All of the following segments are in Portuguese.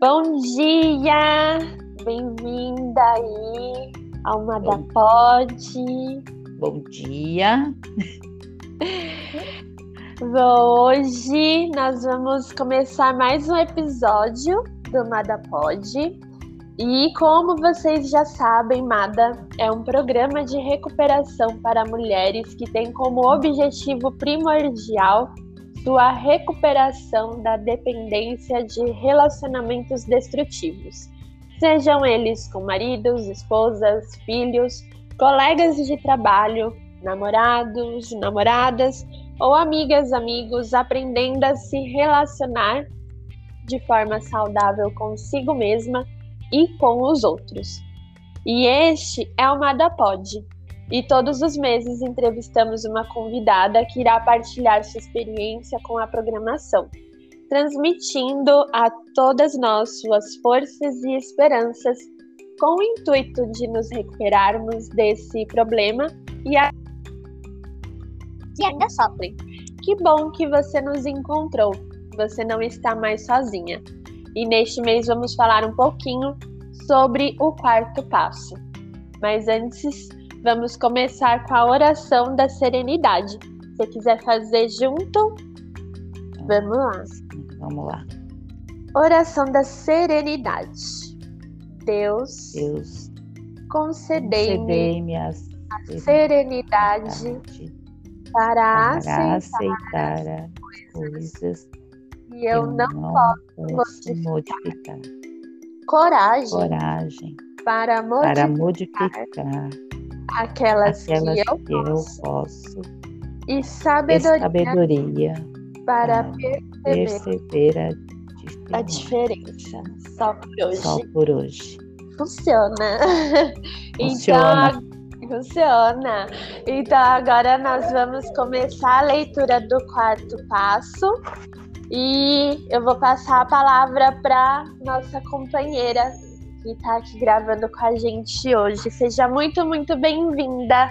Bom dia! Bem-vinda aí ao Mada Pod. Bom dia! Hoje nós vamos começar mais um episódio do Mada Pod. E como vocês já sabem, Mada é um programa de recuperação para mulheres que tem como objetivo primordial sua recuperação da dependência de relacionamentos destrutivos, sejam eles com maridos, esposas, filhos, colegas de trabalho, namorados, namoradas ou amigas, amigos, aprendendo a se relacionar de forma saudável consigo mesma e com os outros. E este é o Madapod, e todos os meses entrevistamos uma convidada que irá partilhar sua experiência com a programação, transmitindo a todas nós suas forças e esperanças com o intuito de nos recuperarmos desse problema e a... que ainda sofrem. Que bom que você nos encontrou. Você não está mais sozinha. E neste mês vamos falar um pouquinho sobre o quarto passo. Mas antes, Vamos começar com a oração da serenidade. Se você quiser fazer junto, vamos lá. Vamos lá. Oração da serenidade. Deus, Deus concedei-me a serenidade para, para aceitar, as coisas que eu não, não posso modificar. Coragem, Coragem para modificar, para modificar aquelas, aquelas que, eu, que eu posso, e sabedoria, e sabedoria para, para perceber, a, a diferença. Só por hoje. Só por hoje. Funciona. Funciona. Então, funciona. Então, agora nós vamos começar a leitura do quarto passo. E eu vou passar a palavra para nossa companheira que está aqui gravando com a gente hoje. Seja muito, muito bem-vinda.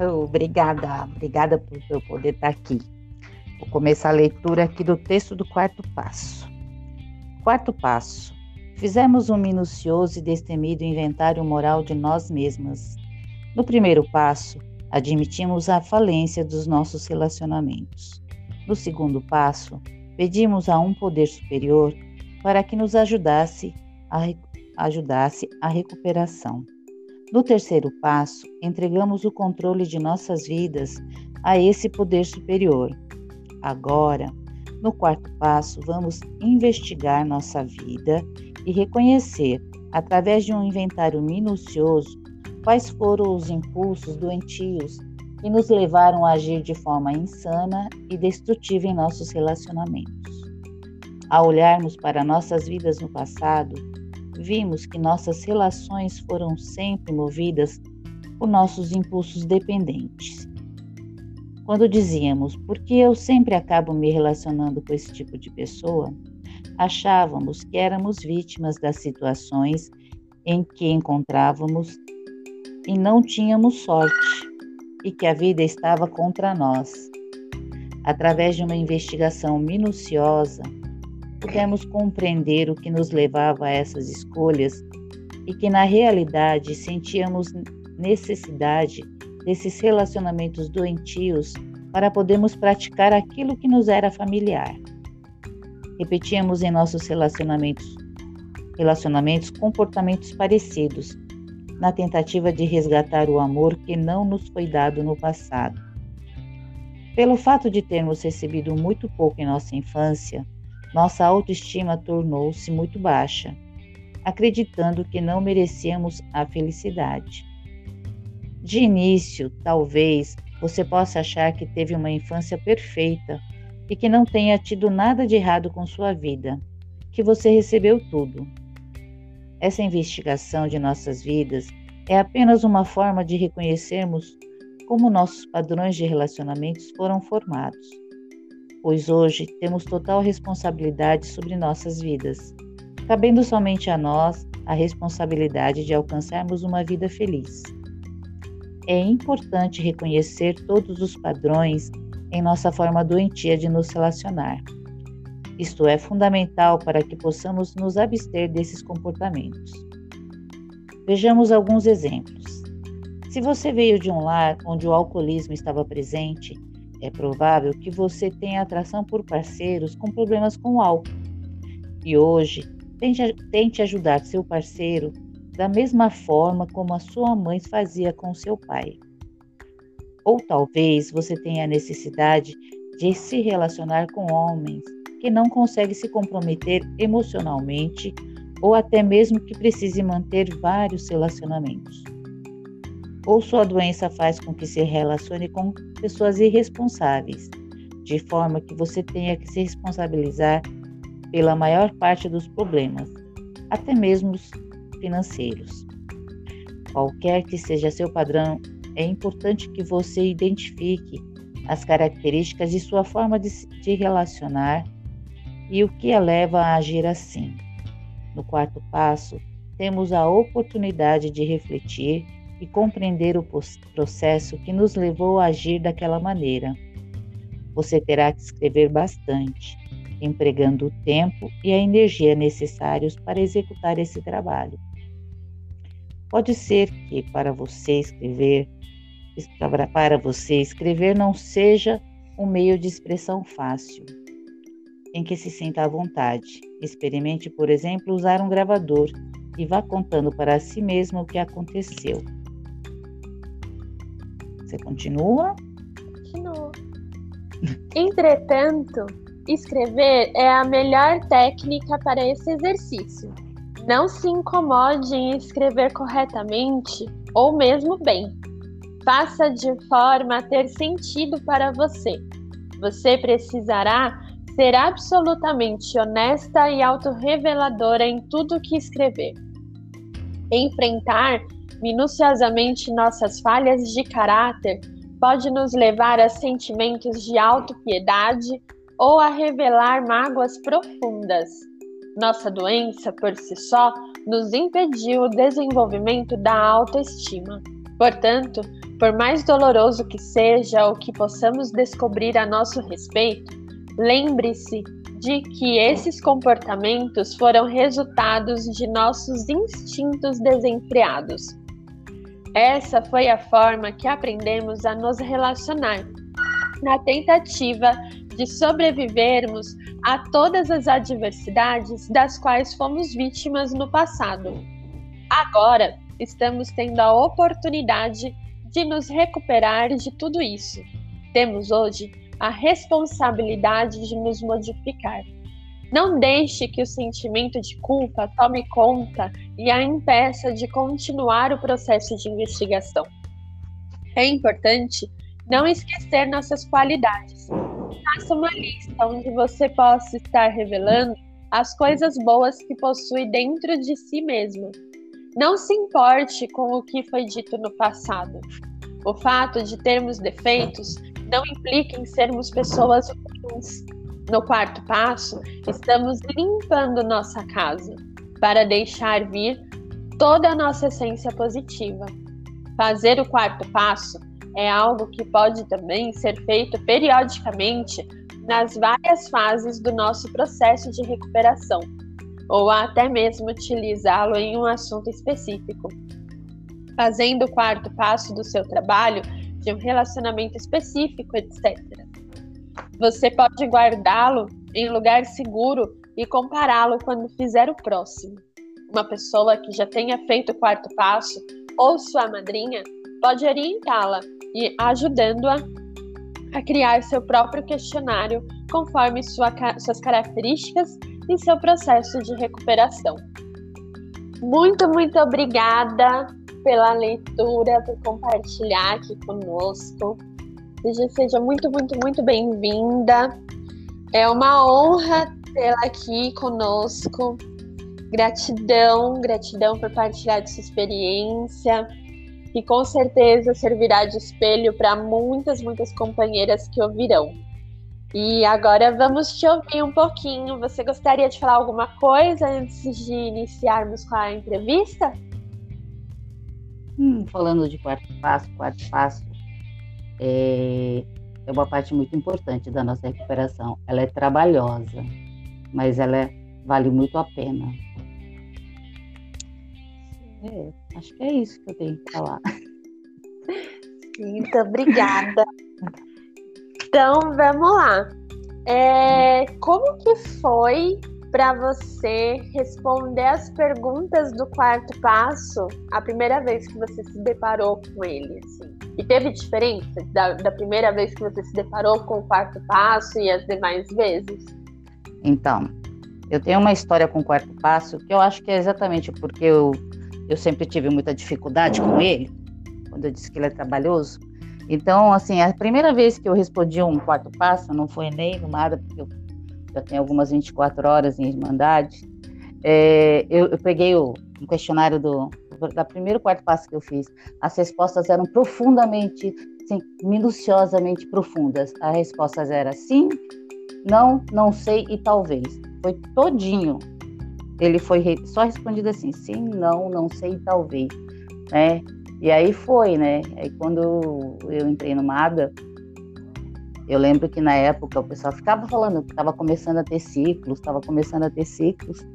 Obrigada, obrigada por eu poder estar aqui. Vou começar a leitura aqui do texto do quarto passo. Quarto passo. Fizemos um minucioso e destemido inventário moral de nós mesmas. No primeiro passo, admitimos a falência dos nossos relacionamentos. No segundo passo, pedimos a um poder superior para que nos ajudasse a ajudasse a recuperação. No terceiro passo, entregamos o controle de nossas vidas a esse poder superior. Agora, no quarto passo, vamos investigar nossa vida e reconhecer, através de um inventário minucioso, quais foram os impulsos doentios que nos levaram a agir de forma insana e destrutiva em nossos relacionamentos. Ao olharmos para nossas vidas no passado, vimos que nossas relações foram sempre movidas por nossos impulsos dependentes. Quando dizíamos, porque eu sempre acabo me relacionando com esse tipo de pessoa, achávamos que éramos vítimas das situações em que encontrávamos e não tínhamos sorte e que a vida estava contra nós. Através de uma investigação minuciosa, pudemos compreender o que nos levava a essas escolhas e que, na realidade, sentíamos necessidade desses relacionamentos doentios para podermos praticar aquilo que nos era familiar. Repetíamos em nossos relacionamentos, relacionamentos comportamentos parecidos, na tentativa de resgatar o amor que não nos foi dado no passado. Pelo fato de termos recebido muito pouco em nossa infância, nossa autoestima tornou-se muito baixa, acreditando que não merecíamos a felicidade. De início, talvez você possa achar que teve uma infância perfeita e que não tenha tido nada de errado com sua vida, que você recebeu tudo. Essa investigação de nossas vidas é apenas uma forma de reconhecermos como nossos padrões de relacionamentos foram formados pois hoje temos total responsabilidade sobre nossas vidas, cabendo somente a nós a responsabilidade de alcançarmos uma vida feliz. É importante reconhecer todos os padrões em nossa forma doentia de nos relacionar. Isto é fundamental para que possamos nos abster desses comportamentos. Vejamos alguns exemplos. Se você veio de um lar onde o alcoolismo estava presente, é provável que você tenha atração por parceiros com problemas com o álcool. E hoje, tente, tente ajudar seu parceiro da mesma forma como a sua mãe fazia com seu pai. Ou talvez você tenha a necessidade de se relacionar com homens que não conseguem se comprometer emocionalmente ou até mesmo que precise manter vários relacionamentos. Ou sua doença faz com que se relacione com pessoas irresponsáveis, de forma que você tenha que se responsabilizar pela maior parte dos problemas, até mesmo os financeiros. Qualquer que seja seu padrão, é importante que você identifique as características de sua forma de se relacionar e o que a leva a agir assim. No quarto passo, temos a oportunidade de refletir e compreender o processo que nos levou a agir daquela maneira. Você terá que escrever bastante, empregando o tempo e a energia necessários para executar esse trabalho. Pode ser que para você escrever, para você escrever não seja um meio de expressão fácil, em que se sinta à vontade. Experimente, por exemplo, usar um gravador e vá contando para si mesmo o que aconteceu. Você continua? Continuo. Entretanto, escrever é a melhor técnica para esse exercício. Não se incomode em escrever corretamente ou mesmo bem. Faça de forma a ter sentido para você. Você precisará ser absolutamente honesta e autorreveladora em tudo que escrever. Enfrentar minuciosamente nossas falhas de caráter pode nos levar a sentimentos de autopiedade ou a revelar mágoas profundas. Nossa doença, por si só, nos impediu o desenvolvimento da autoestima. Portanto, por mais doloroso que seja o que possamos descobrir a nosso respeito, lembre-se de que esses comportamentos foram resultados de nossos instintos desenfreados. Essa foi a forma que aprendemos a nos relacionar, na tentativa de sobrevivermos a todas as adversidades das quais fomos vítimas no passado. Agora estamos tendo a oportunidade de nos recuperar de tudo isso. Temos hoje a responsabilidade de nos modificar. Não deixe que o sentimento de culpa tome conta e a impeça de continuar o processo de investigação. É importante não esquecer nossas qualidades. Faça uma lista onde você possa estar revelando as coisas boas que possui dentro de si mesmo. Não se importe com o que foi dito no passado. O fato de termos defeitos não implica em sermos pessoas ruins. No quarto passo, estamos limpando nossa casa para deixar vir toda a nossa essência positiva. Fazer o quarto passo é algo que pode também ser feito periodicamente nas várias fases do nosso processo de recuperação, ou até mesmo utilizá-lo em um assunto específico. Fazendo o quarto passo do seu trabalho, de um relacionamento específico, etc. Você pode guardá-lo em lugar seguro e compará-lo quando fizer o próximo. Uma pessoa que já tenha feito o quarto passo ou sua madrinha pode orientá-la e ajudando-a a criar seu próprio questionário conforme sua, suas características e seu processo de recuperação. Muito, muito obrigada pela leitura, por compartilhar aqui conosco. Seja, seja muito, muito, muito bem-vinda. É uma honra tê-la aqui conosco. Gratidão, gratidão por partilhar de sua experiência, que com certeza servirá de espelho para muitas, muitas companheiras que ouvirão. E agora vamos te ouvir um pouquinho. Você gostaria de falar alguma coisa antes de iniciarmos com a entrevista? Hum, falando de quarto passo, quarto passo é, é uma parte muito importante da nossa recuperação. Ela é trabalhosa. mas ela é, vale muito a pena. É, acho que é isso que eu tenho que falar. Muito obrigada. Então, vamos lá. É, como que foi para você responder as perguntas do quarto passo a primeira vez que você se deparou com ele? Assim? E teve diferença da, da primeira vez que você se deparou com o quarto passo e as demais vezes? Então, eu tenho uma história com o quarto passo que eu acho que é exatamente porque eu, eu sempre tive muita dificuldade com ele, quando eu disse que ele é trabalhoso. Então, assim, a primeira vez que eu respondi um quarto passo, não foi nem nada, porque eu já tenho algumas 24 horas em Irmandade, é, eu, eu, peguei o um questionário do da primeiro quarto passo que eu fiz. As respostas eram profundamente, assim, minuciosamente profundas. As respostas eram sim, não, não sei e talvez. Foi todinho. Ele foi só respondido assim, sim, não, não sei e talvez, né? E aí foi, né? Aí quando eu entrei no MADA, eu lembro que na época o pessoal ficava falando que estava começando a ter ciclos, estava começando a ter ciclos.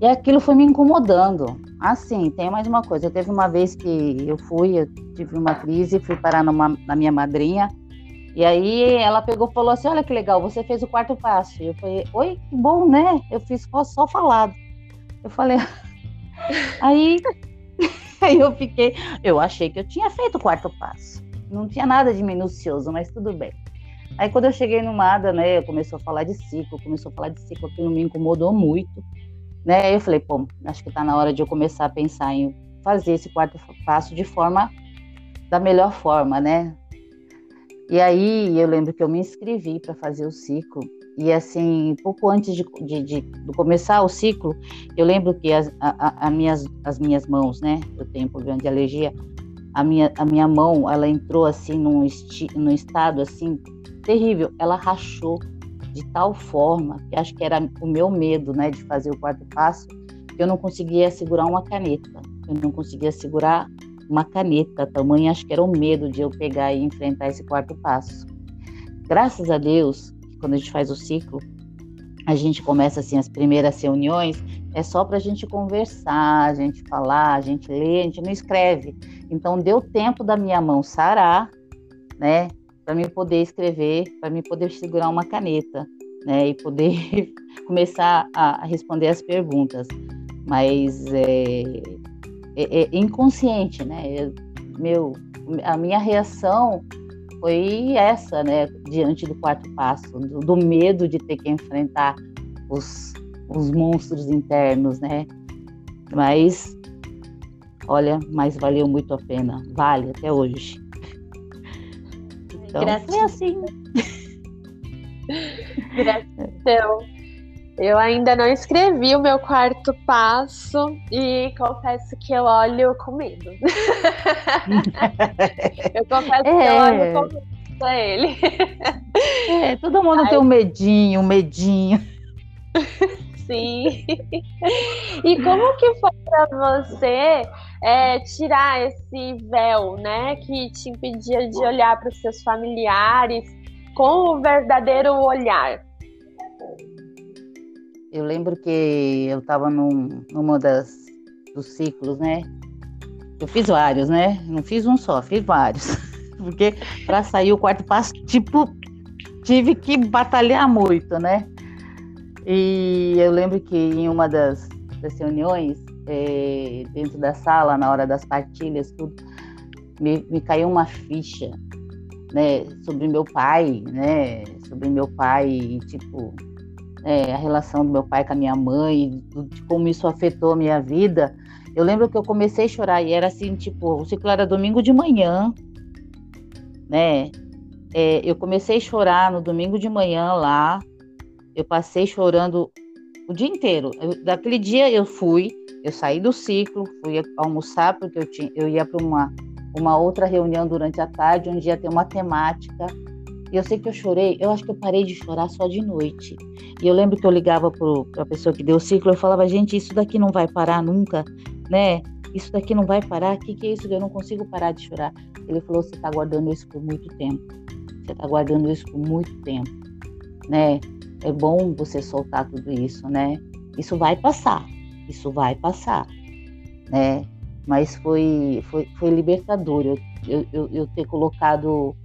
E aquilo foi me incomodando. Assim, tem mais uma coisa. Teve uma vez que eu fui, eu tive uma crise, fui parar numa, na minha madrinha. E aí ela pegou e falou assim: Olha que legal, você fez o quarto passo. E eu falei: Oi, que bom, né? Eu fiz só falado. Eu falei. aí Aí eu fiquei, eu achei que eu tinha feito o quarto passo. Não tinha nada de minucioso, mas tudo bem. Aí quando eu cheguei no MADA, né, começou a falar de ciclo, começou a falar de ciclo, aquilo me incomodou muito, né? Eu falei, pô, acho que está na hora de eu começar a pensar em fazer esse quarto passo de forma da melhor forma, né? E aí eu lembro que eu me inscrevi para fazer o ciclo e assim, pouco antes de, de, de, de começar o ciclo, eu lembro que as, a, a, minhas, as minhas mãos, né? Eu tenho problema de alergia. A minha, a minha mão, ela entrou assim num, esti, num estado assim terrível. Ela rachou de tal forma que acho que era o meu medo, né, de fazer o quarto passo, que eu não conseguia segurar uma caneta. Eu não conseguia segurar uma caneta. Tamanho acho que era o medo de eu pegar e enfrentar esse quarto passo. Graças a Deus, quando a gente faz o ciclo, a gente começa assim as primeiras reuniões, é só para a gente conversar, a gente falar, a gente ler, a gente não escreve. Então deu tempo da minha mão sarar, né, para mim poder escrever, para mim poder segurar uma caneta, né, e poder começar a responder as perguntas. Mas é, é, é inconsciente, né? meu, a minha reação foi essa, né, diante do quarto passo, do, do medo de ter que enfrentar os, os monstros internos, né? Mas, olha, mas valeu muito a pena, vale até hoje. Então, Gratidão. foi assim. Gratidão. Eu ainda não escrevi o meu quarto passo e confesso que eu olho com medo. eu confesso é. que eu olho com medo pra ele. É, todo mundo Ai. tem um medinho, um medinho. Sim. E como que foi para você é, tirar esse véu, né, que te impedia de olhar para os seus familiares com o verdadeiro olhar? Eu lembro que eu estava num, numa das dos ciclos, né? Eu fiz vários, né? Não fiz um só, fiz vários. Porque para sair o quarto passo, tipo, tive que batalhar muito, né? E eu lembro que em uma das, das reuniões, é, dentro da sala, na hora das partilhas, tudo, me, me caiu uma ficha, né? Sobre meu pai, né? Sobre meu pai, tipo, é, a relação do meu pai com a minha mãe, de como isso afetou a minha vida, eu lembro que eu comecei a chorar e era assim, tipo, o ciclo era domingo de manhã, né? É, eu comecei a chorar no domingo de manhã lá, eu passei chorando o dia inteiro. Eu, daquele dia eu fui, eu saí do ciclo, fui almoçar porque eu, tinha, eu ia para uma, uma outra reunião durante a tarde, onde ia ter uma temática e eu sei que eu chorei, eu acho que eu parei de chorar só de noite. E eu lembro que eu ligava para a pessoa que deu o ciclo, eu falava, gente, isso daqui não vai parar nunca, né? Isso daqui não vai parar, o que, que é isso? Eu não consigo parar de chorar. Ele falou, você está guardando isso por muito tempo. Você está guardando isso por muito tempo, né? É bom você soltar tudo isso, né? Isso vai passar, isso vai passar, né? Mas foi, foi, foi libertador eu, eu, eu, ter colocado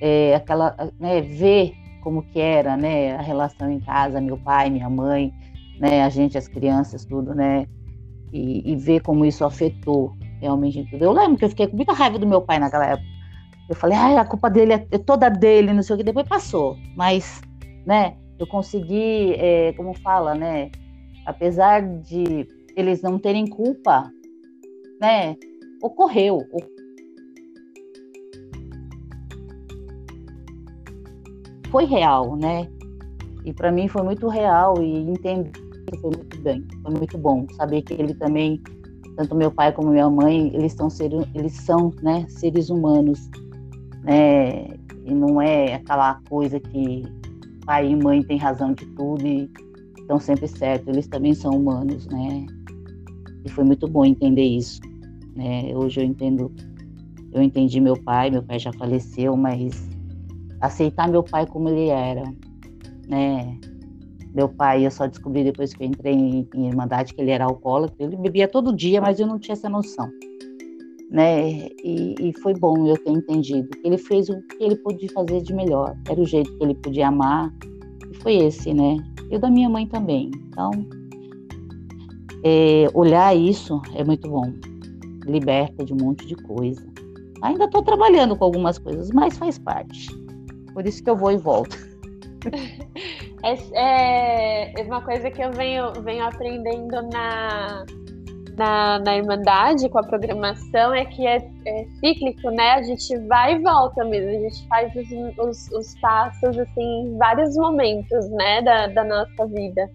é, aquela, né, ver como que era, né, a relação em casa, meu pai, minha mãe, né, a gente, as crianças, tudo, né, e, e ver como isso afetou realmente tudo. Eu lembro que eu fiquei com muita raiva do meu pai naquela época. Eu falei, ah, a culpa dele é, é toda dele, não sei o que. Depois passou, mas, né, eu consegui, é, como fala, né, apesar de eles não terem culpa, né, ocorreu, foi real, né? E para mim foi muito real e entender foi muito bem, foi muito bom saber que ele também, tanto meu pai como minha mãe, eles estão seres, eles são, né, seres humanos, né? E não é aquela coisa que pai e mãe têm razão de tudo e estão sempre certos, eles também são humanos, né? E foi muito bom entender isso, né? Hoje eu entendo, eu entendi meu pai, meu pai já faleceu, mas aceitar meu pai como ele era, né? Meu pai, eu só descobri depois que eu entrei em, em Irmandade que ele era alcoólatra. Ele bebia todo dia, mas eu não tinha essa noção, né? E, e foi bom eu ter entendido ele fez o que ele podia fazer de melhor. Era o jeito que ele podia amar. E foi esse, né? Eu da minha mãe também. Então, é, olhar isso é muito bom. Liberta de um monte de coisa. Ainda estou trabalhando com algumas coisas, mas faz parte. Por isso que eu vou e volto. É, é uma coisa que eu venho, venho aprendendo na, na, na Irmandade com a programação é que é, é, cíclico, né? A gente vai e volta mesmo, a gente faz os, os, os passos assim, em vários momentos, né, da, da nossa vida.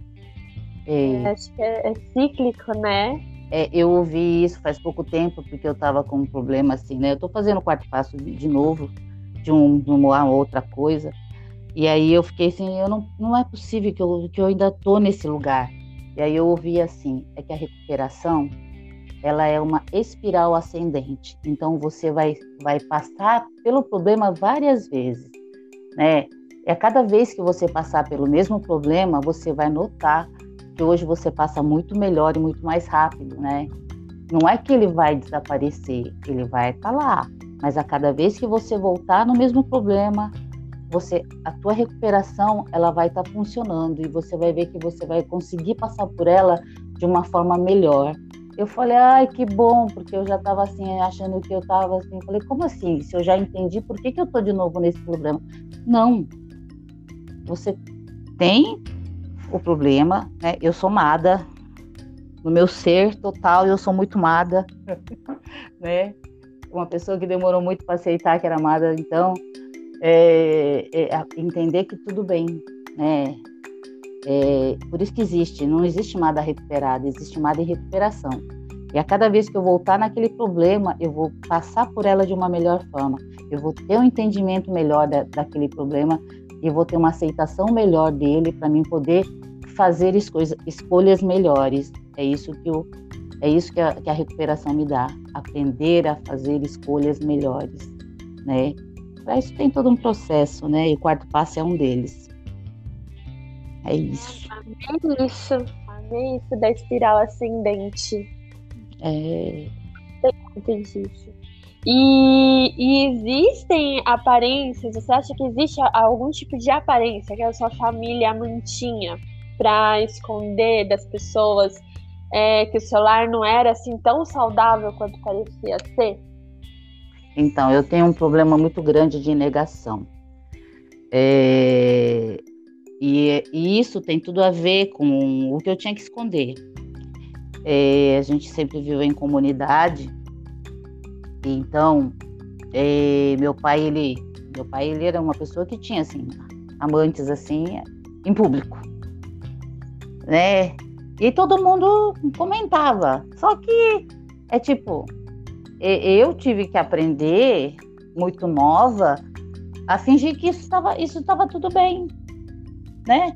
É. Acho que é, é, cíclico, né? É, eu ouvi isso faz pouco tempo, porque eu estava com um problema assim, né? Eu estou fazendo o quarto passo de, de novo, de, um, uma outra coisa. E aí eu fiquei assim, eu não, não é possível que eu, que eu ainda tô nesse lugar. E aí eu ouvi assim, é que a recuperação, ela é uma espiral ascendente. Então você vai, vai passar pelo problema várias vezes, né? E a cada vez que você passar pelo mesmo problema, você vai notar que hoje você passa muito melhor e muito mais rápido, né? Não é que ele vai desaparecer, ele vai estar tá lá, mas a cada vez que você voltar no mesmo problema, você, a tua recuperação, ela vai estar tá funcionando e você vai ver que você vai conseguir passar por ela de uma forma melhor. Eu falei, ai, que bom, porque eu já estava assim, achando que eu estava assim. Falei, como assim? Se eu já entendi, por que, que eu estou de novo nesse problema? Não. Você tem o problema, né? Eu sou mada, no meu ser total, eu sou muito mada, né? uma pessoa que demorou muito para aceitar que era amada, então é, é, entender que tudo bem, né? É, por isso que existe, não existe amada recuperada, existe amada em recuperação. E a cada vez que eu voltar naquele problema, eu vou passar por ela de uma melhor forma. Eu vou ter um entendimento melhor da, daquele problema e vou ter uma aceitação melhor dele para mim poder fazer escolhas, escolhas melhores. É isso que eu é isso que a, que a recuperação me dá, aprender a fazer escolhas melhores, né? Para isso tem todo um processo, né? E o quarto passo é um deles. É isso. Amei isso. Amei isso da espiral ascendente. É. Tem isso. E, e, existem aparências, você acha que existe algum tipo de aparência que a sua família mantinha para esconder das pessoas é, que o celular não era assim tão saudável quanto parecia ser? Então, eu tenho um problema muito grande de negação. É, e, e, isso tem tudo a ver com o que eu tinha que esconder. É, a gente sempre viveu em comunidade, então é, meu pai ele, meu pai ele era uma pessoa que tinha assim amantes assim em público, né? E todo mundo comentava. Só que é tipo, eu tive que aprender, muito nova, a fingir que isso estava isso estava tudo bem, né?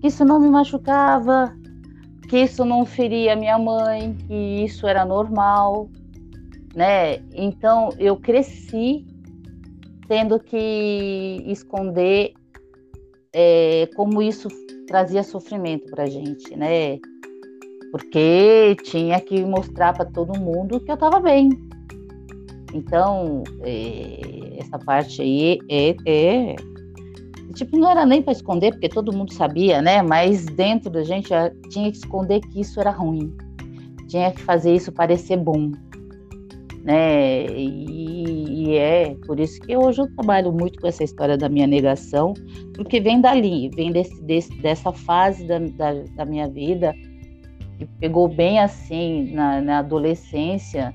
Que isso não me machucava, que isso não feria minha mãe, que isso era normal, né? Então eu cresci tendo que esconder é, como isso trazia sofrimento para gente, né? Porque tinha que mostrar para todo mundo que eu estava bem. Então, é, essa parte aí é, é, Tipo, não era nem para esconder, porque todo mundo sabia, né? Mas dentro da gente tinha que esconder que isso era ruim. Tinha que fazer isso parecer bom né? E, e, é por isso que hoje eu trabalho muito com essa história da minha negação, porque vem dali, vem desse, desse dessa fase da, da, da, minha vida que pegou bem assim na, na adolescência,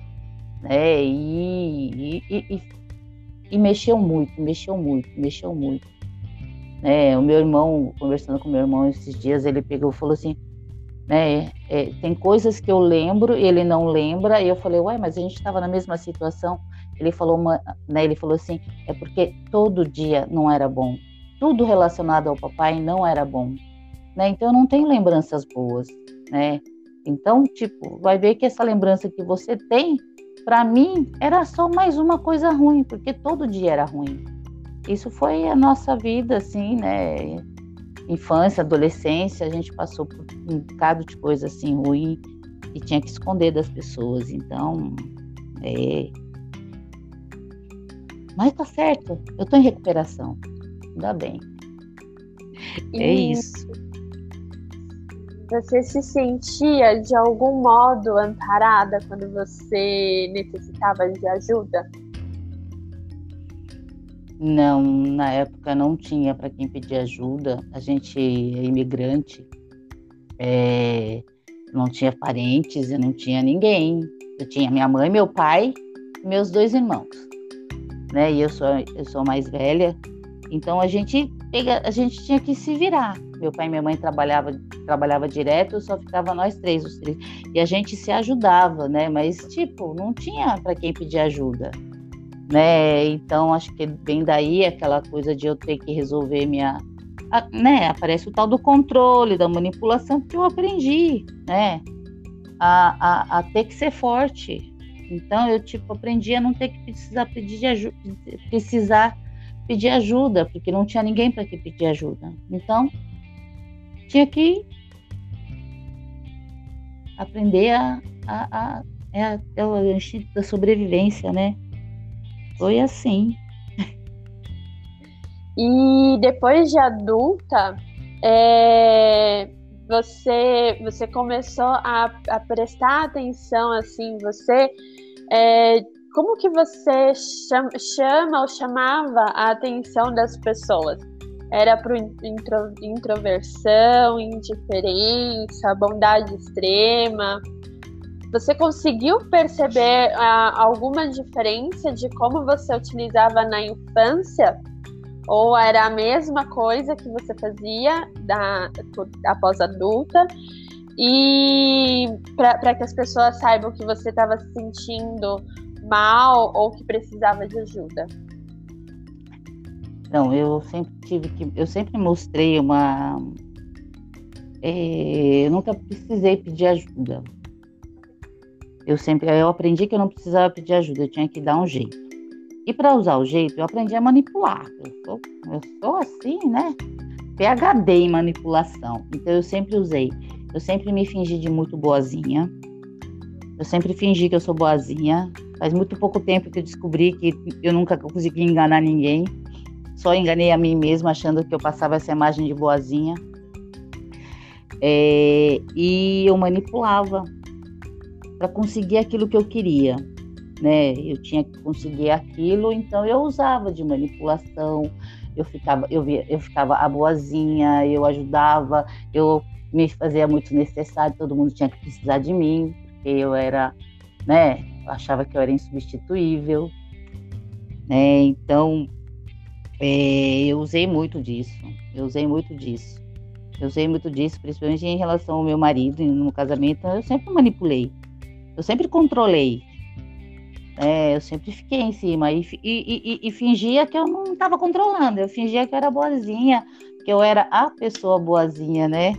né? E, e, e, mexeu muito, mexeu muito, mexeu muito. Né? O meu irmão, conversando com meu irmão esses dias, ele pegou e falou assim: né? É, tem coisas que eu lembro e ele não lembra. E eu falei, ué, mas a gente estava na mesma situação. Ele falou, uma, né? Ele falou assim, é porque todo dia não era bom. Tudo relacionado ao papai não era bom, né? Então eu não tenho lembranças boas, né? Então, tipo, vai ver que essa lembrança que você tem, para mim, era só mais uma coisa ruim, porque todo dia era ruim. Isso foi a nossa vida, assim, né? infância, adolescência, a gente passou por um bocado de coisa assim ruim e tinha que esconder das pessoas. Então, é. Mas tá certo, eu tô em recuperação. Ainda bem. É isso. Você se sentia de algum modo amparada quando você necessitava de ajuda? Não, na época não tinha para quem pedir ajuda. A gente é imigrante, é, não tinha parentes, eu não tinha ninguém. Eu tinha minha mãe, meu pai e meus dois irmãos. Né? E eu sou, eu sou mais velha, então a gente, a gente tinha que se virar. Meu pai e minha mãe trabalhava, trabalhava direto, só ficava nós três, os três. E a gente se ajudava, né? Mas, tipo, não tinha para quem pedir ajuda né? Então acho que vem daí aquela coisa de eu ter que resolver minha, a, né? Aparece o tal do controle, da manipulação que eu aprendi, né? A, a, a, ter que ser forte. Então eu tipo aprendi a não ter que precisar pedir ajuda, precisar pedir ajuda, porque não tinha ninguém para que pedir ajuda. Então tinha que aprender a, a, a, é, é o da sobrevivência, né? Foi assim. E depois de adulta, é, você você começou a, a, prestar atenção assim, você é, como que você chama, chama, ou chamava a atenção das pessoas? Era para intro, introversão, indiferença, bondade extrema? Você conseguiu perceber uh, alguma diferença de como você utilizava na infância? Ou era a mesma coisa que você fazia da, após adulta? E para que as pessoas saibam que você estava se sentindo mal ou que precisava de ajuda? Não, eu sempre tive que. Eu sempre mostrei uma. É, eu nunca precisei pedir ajuda eu sempre eu aprendi que eu não precisava pedir ajuda, eu tinha que dar um jeito. E para usar o jeito, eu aprendi a manipular. Eu sou, eu sou assim, né? PhD em manipulação. Então eu sempre usei. Eu sempre me fingi de muito boazinha. Eu sempre fingi que eu sou boazinha. Faz muito pouco tempo que eu descobri que eu nunca consegui enganar ninguém. Só enganei a mim mesma achando que eu passava essa imagem de boazinha. É, e eu manipulava para conseguir aquilo que eu queria, né? Eu tinha que conseguir aquilo, então eu usava de manipulação. Eu ficava, eu, via, eu ficava a boazinha, eu ajudava, eu me fazia muito necessário, todo mundo tinha que precisar de mim, porque eu era, né? Achava que eu era insubstituível, né? Então, é, eu usei muito disso, eu usei muito disso. Eu usei muito disso, principalmente em relação ao meu marido no casamento, eu sempre manipulei. Eu sempre controlei. É, eu sempre fiquei em cima e, e, e, e fingia que eu não estava controlando. Eu fingia que eu era boazinha, que eu era a pessoa boazinha, né?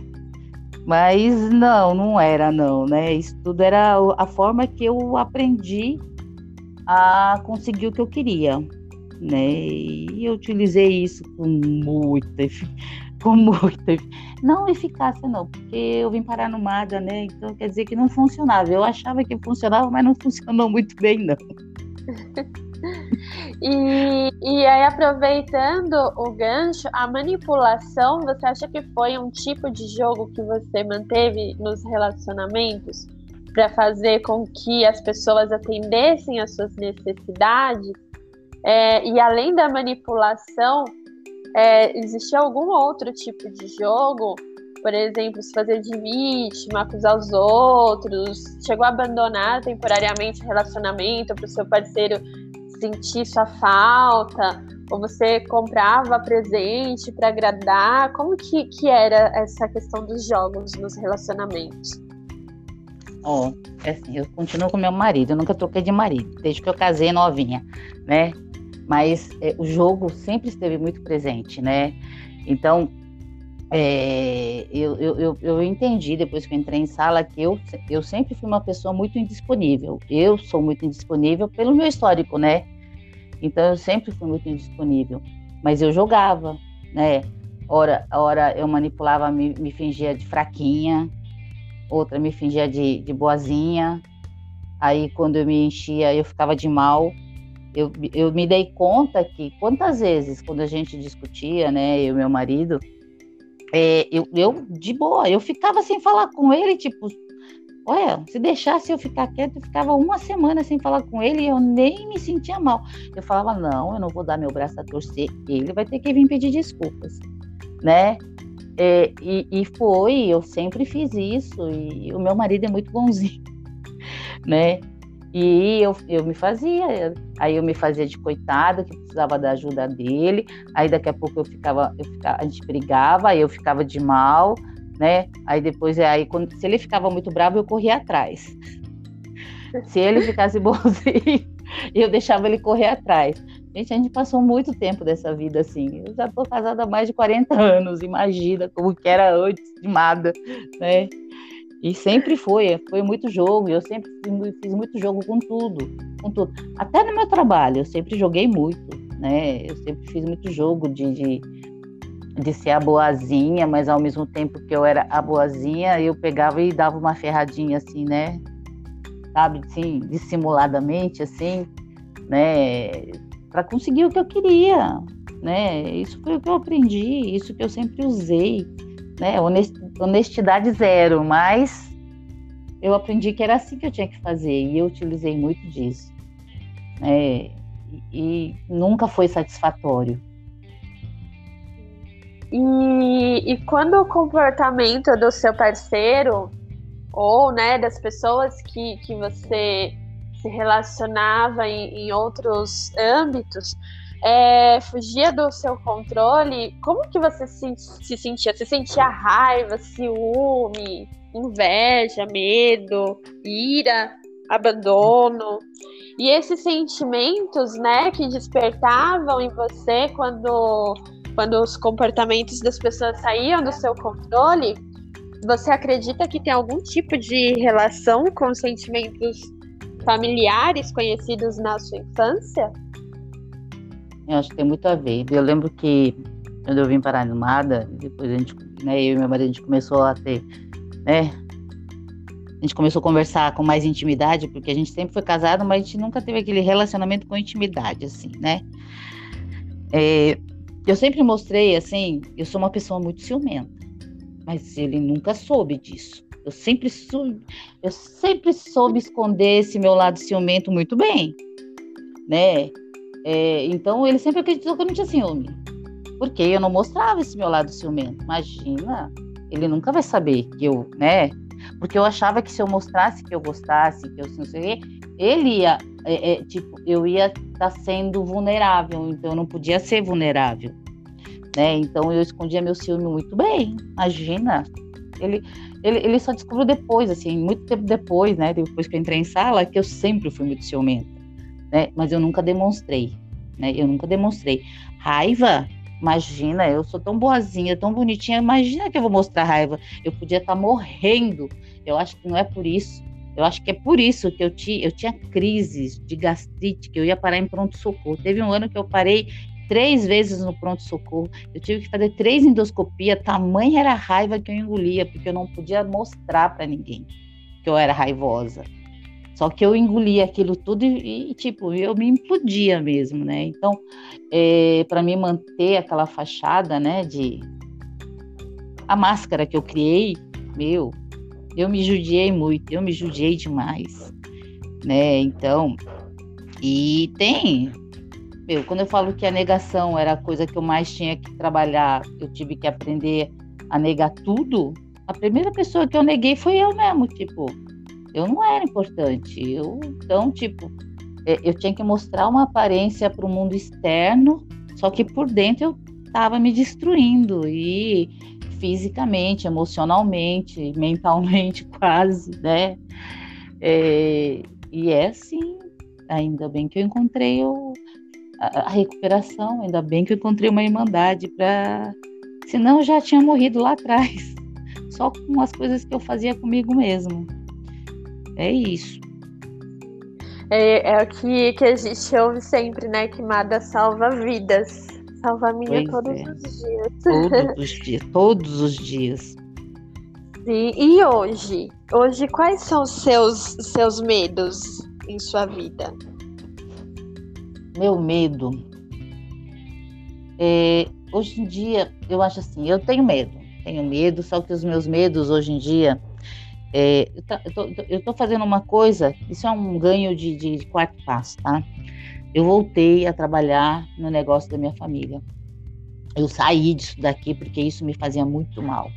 Mas não, não era não, né? Isso tudo era a forma que eu aprendi a conseguir o que eu queria, né? E eu utilizei isso com muita com muita. Não eficácia, não, porque eu vim parar no MADA, né? Então quer dizer que não funcionava. Eu achava que funcionava, mas não funcionou muito bem, não. e, e aí, aproveitando o gancho, a manipulação, você acha que foi um tipo de jogo que você manteve nos relacionamentos para fazer com que as pessoas atendessem às suas necessidades? É, e além da manipulação, é, existia algum outro tipo de jogo? Por exemplo, se fazer de vítima, acusar os outros, chegou a abandonar temporariamente o relacionamento para o seu parceiro sentir sua falta, ou você comprava presente para agradar? Como que, que era essa questão dos jogos nos relacionamentos? Ó, oh, assim, eu continuo com meu marido, eu nunca troquei de marido, desde que eu casei novinha, né? Mas é, o jogo sempre esteve muito presente, né? Então, é, eu, eu, eu, entendi depois que eu entrei em sala que eu, eu sempre fui uma pessoa muito indisponível. Eu sou muito indisponível pelo meu histórico, né? Então eu sempre fui muito indisponível. Mas eu jogava, né? Ora, ora eu manipulava, me, me fingia de fraquinha, outra me fingia de, de boazinha. Aí quando eu me enchia, eu ficava de mal eu, eu me dei conta que quantas vezes, quando a gente discutia, né, eu e meu marido, é, eu, eu, de boa, eu ficava sem falar com ele, tipo, olha, se deixasse eu ficar quieto, eu ficava uma semana sem falar com ele e eu nem me sentia mal. Eu falava, não, eu não vou dar meu braço a torcer, ele vai ter que vir pedir desculpas, né? É, e, e foi, eu sempre fiz isso, e o meu marido é muito bonzinho, né? E eu, eu me fazia, aí eu me fazia de coitada, que precisava da ajuda dele, aí daqui a pouco eu ficava, eu ficava a gente brigava, aí eu ficava de mal, né? Aí depois, aí, quando, se ele ficava muito bravo, eu corria atrás. Se ele ficasse bonzinho, eu deixava ele correr atrás. Gente, a gente passou muito tempo dessa vida assim. Eu já tô casada há mais de 40 anos, imagina como que era antes de nada, né? E sempre foi, foi muito jogo, eu sempre fiz muito jogo com tudo, com tudo. Até no meu trabalho, eu sempre joguei muito, né? Eu sempre fiz muito jogo de, de, de ser a boazinha, mas ao mesmo tempo que eu era a boazinha, eu pegava e dava uma ferradinha assim, né? Sabe, assim, dissimuladamente, assim, né? Para conseguir o que eu queria, né? Isso foi o que eu aprendi, isso que eu sempre usei né? Honestidade zero, mas eu aprendi que era assim que eu tinha que fazer e eu utilizei muito disso. E, e nunca foi satisfatório. E, e quando o comportamento do seu parceiro ou né, das pessoas que, que você se relacionava em, em outros âmbitos é, fugia do seu controle, como que você se, se sentia? Você sentia raiva, ciúme, inveja, medo, ira, abandono? E esses sentimentos, né, que despertavam em você quando, quando os comportamentos das pessoas saíam do seu controle, você acredita que tem algum tipo de relação com sentimentos familiares conhecidos na sua infância? Eu acho que tem muito a ver. Eu lembro que quando eu vim para a Animada, depois a gente, né, eu e meu marido, a gente começou a ter, né, a gente começou a conversar com mais intimidade, porque a gente sempre foi casado, mas a gente nunca teve aquele relacionamento com intimidade, assim, né? É, eu sempre mostrei, assim, eu sou uma pessoa muito ciumenta, mas ele nunca soube disso. Eu sempre, soube, eu sempre soube esconder esse meu lado ciumento muito bem, né? É, então ele sempre acreditou que eu não tinha ciúme. Porque eu não mostrava esse meu lado ciumento. Imagina, ele nunca vai saber que eu, né? Porque eu achava que se eu mostrasse que eu gostasse, que eu não sei o ele ia, é, é, tipo, eu ia estar tá sendo vulnerável, então eu não podia ser vulnerável, né? Então eu escondia meu ciúme muito bem. Imagina, ele, ele, ele só descobriu depois, assim, muito tempo depois, né? Depois que eu entrei em sala, que eu sempre fui muito ciumenta né? Mas eu nunca demonstrei, né? Eu nunca demonstrei. Raiva? Imagina, eu sou tão boazinha, tão bonitinha. Imagina que eu vou mostrar raiva. Eu podia estar tá morrendo. Eu acho que não é por isso. Eu acho que é por isso que eu tinha, eu tinha crises de gastrite, que eu ia parar em pronto-socorro. Teve um ano que eu parei três vezes no pronto-socorro. Eu tive que fazer três endoscopias. Tamanha era a raiva que eu engolia, porque eu não podia mostrar para ninguém que eu era raivosa. Só que eu engolia aquilo tudo e, e tipo, eu me implodia mesmo, né? Então, é, para mim manter aquela fachada, né, de a máscara que eu criei, meu, eu me judiei muito, eu me judiei demais, né? Então, e tem, meu, quando eu falo que a negação era a coisa que eu mais tinha que trabalhar, eu tive que aprender a negar tudo. A primeira pessoa que eu neguei foi eu mesmo, tipo, eu não era importante. Eu, então, tipo, é, eu tinha que mostrar uma aparência para o mundo externo, só que por dentro eu estava me destruindo e fisicamente, emocionalmente, mentalmente, quase, né? É, e é assim, ainda bem que eu encontrei o, a, a, recuperação, ainda bem que eu encontrei uma irmandade para. Senão eu já tinha morrido lá atrás, só com as coisas que eu fazia comigo mesmo. É isso. É, é o que, que a gente ouve sempre, né? Que Mada salva vidas. Salva a minha pois todos é. os dias. Todos os dias, todos os dias. Sim. E hoje? Hoje, quais são os seus, seus medos em sua vida? Meu medo. É, hoje em dia, eu acho assim, eu tenho medo. Tenho medo, só que os meus medos hoje em dia é, eu estou fazendo uma coisa, isso é um ganho de, de quarto passo, tá? Eu voltei a trabalhar no negócio da minha família. Eu saí disso daqui porque isso me fazia muito mal,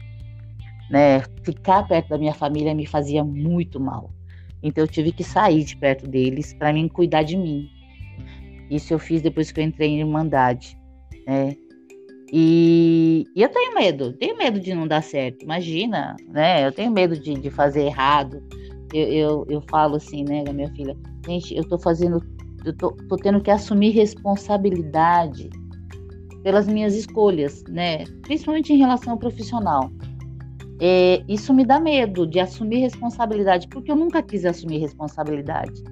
né? Ficar perto da minha família me fazia muito mal. Então eu tive que sair de perto deles para mim cuidar de mim. Isso eu fiz depois que eu entrei em Irmandade, né? E, e, eu tenho medo, tenho medo de não dar certo, imagina, né? Eu tenho medo de, de fazer errado. Eu, eu, eu, falo assim, né, da minha filha, gente, eu tô fazendo, eu tô, tô tendo que assumir responsabilidade pelas minhas escolhas, né? Principalmente em relação ao profissional. É, isso me dá medo de assumir responsabilidade, porque eu nunca quis assumir responsabilidade.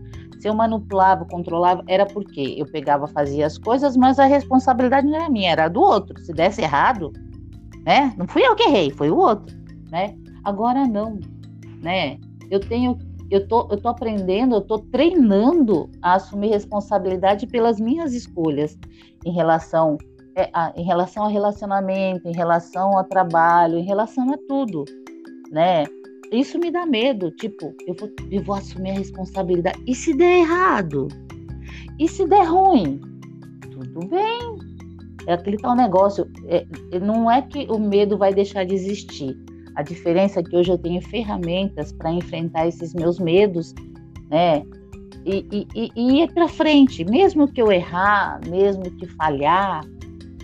Se eu manipulava, controlava, era porque eu pegava, fazia as coisas, mas a responsabilidade não era minha, era do outro. Se desse errado, né? Não fui eu que errei, foi o outro, né? Agora não, né? Eu tenho, eu tô, eu tô aprendendo, eu tô treinando a assumir responsabilidade pelas minhas escolhas em relação, é, a, em relação ao relacionamento, em relação ao trabalho, em relação a tudo, né? Isso me dá medo. Tipo, eu vou, eu vou assumir a responsabilidade. E se der errado? E se der ruim? Tudo bem. É aquele tal negócio. É, não é que o medo vai deixar de existir. A diferença é que hoje eu tenho ferramentas para enfrentar esses meus medos, né? E, e, e ir para frente. Mesmo que eu errar, mesmo que falhar,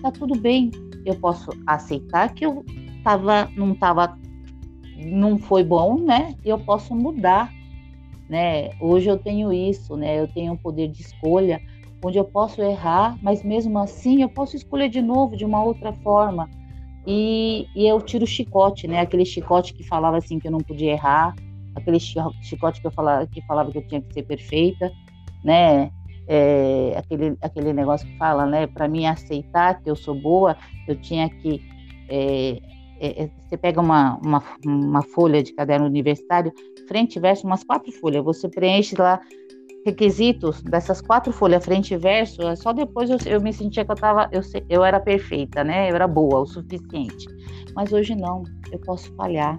tá tudo bem. Eu posso aceitar que eu tava, não estava não foi bom, né? Eu posso mudar, né? Hoje eu tenho isso, né? Eu tenho um poder de escolha onde eu posso errar, mas mesmo assim eu posso escolher de novo de uma outra forma. E, e eu tiro o chicote, né? Aquele chicote que falava assim que eu não podia errar, aquele chicote que eu falava que falava que eu tinha que ser perfeita, né? É, aquele aquele negócio que fala, né? Para mim aceitar que eu sou boa, eu tinha que é, é, é, você pega uma, uma, uma, folha de caderno universitário, frente e verso, umas quatro folhas, você preenche lá requisitos dessas quatro folhas, frente e verso, é só depois eu, eu me sentia que eu, tava, eu, eu era perfeita, né? Eu era boa o suficiente. Mas hoje não, eu posso falhar,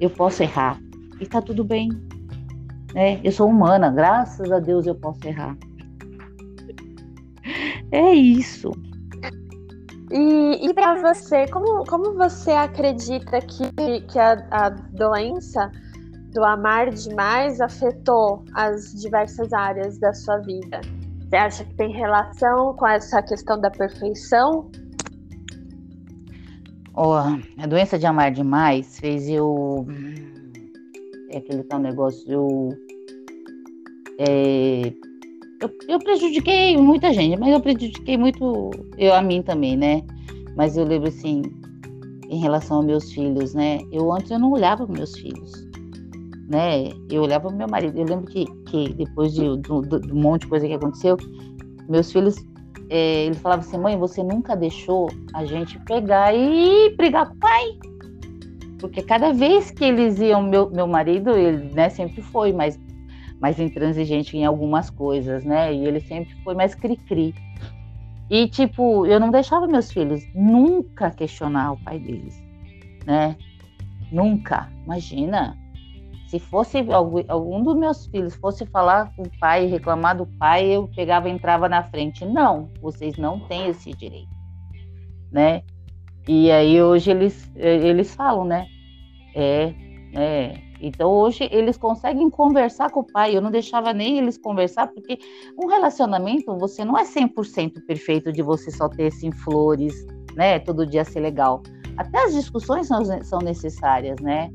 eu posso errar, e tá tudo bem. Né? Eu sou humana, graças a Deus eu posso errar. É isso. E, e para você, como, como você acredita que, que a, a doença do amar demais afetou as diversas áreas da sua vida? Você acha que tem relação com essa questão da perfeição? Oh, a doença de amar demais fez eu. É aquele tal negócio. Eu, é, eu, eu, prejudiquei muita gente, mas eu prejudiquei muito eu a mim também, né? Mas eu lembro assim, em relação aos meus filhos, né? Eu antes eu não olhava para meus filhos, né? Eu olhava para meu marido. Eu lembro que, que depois de, do, monte de coisa que aconteceu, meus filhos é, ele falava assim, mãe, você nunca deixou a gente pegar e brigar com o pai. Porque cada vez que eles iam, meu, meu marido, ele né, sempre foi mais, mais intransigente em algumas coisas, né? E ele sempre foi mais cri-cri. E, tipo, eu não deixava meus filhos nunca questionar o pai deles, né? Nunca. Imagina, se fosse algum, dos meus filhos fosse falar com o pai, reclamar do pai, eu pegava e entrava na frente. Não, vocês não têm esse direito, né? E aí hoje eles, eles falam, né? É, é. Então hoje eles conseguem conversar com o pai. Eu não deixava nem eles conversar, porque um relacionamento você não é 100% perfeito de você só ter assim flores, né? Todo dia ser legal. Até as discussões são, são necessárias, né?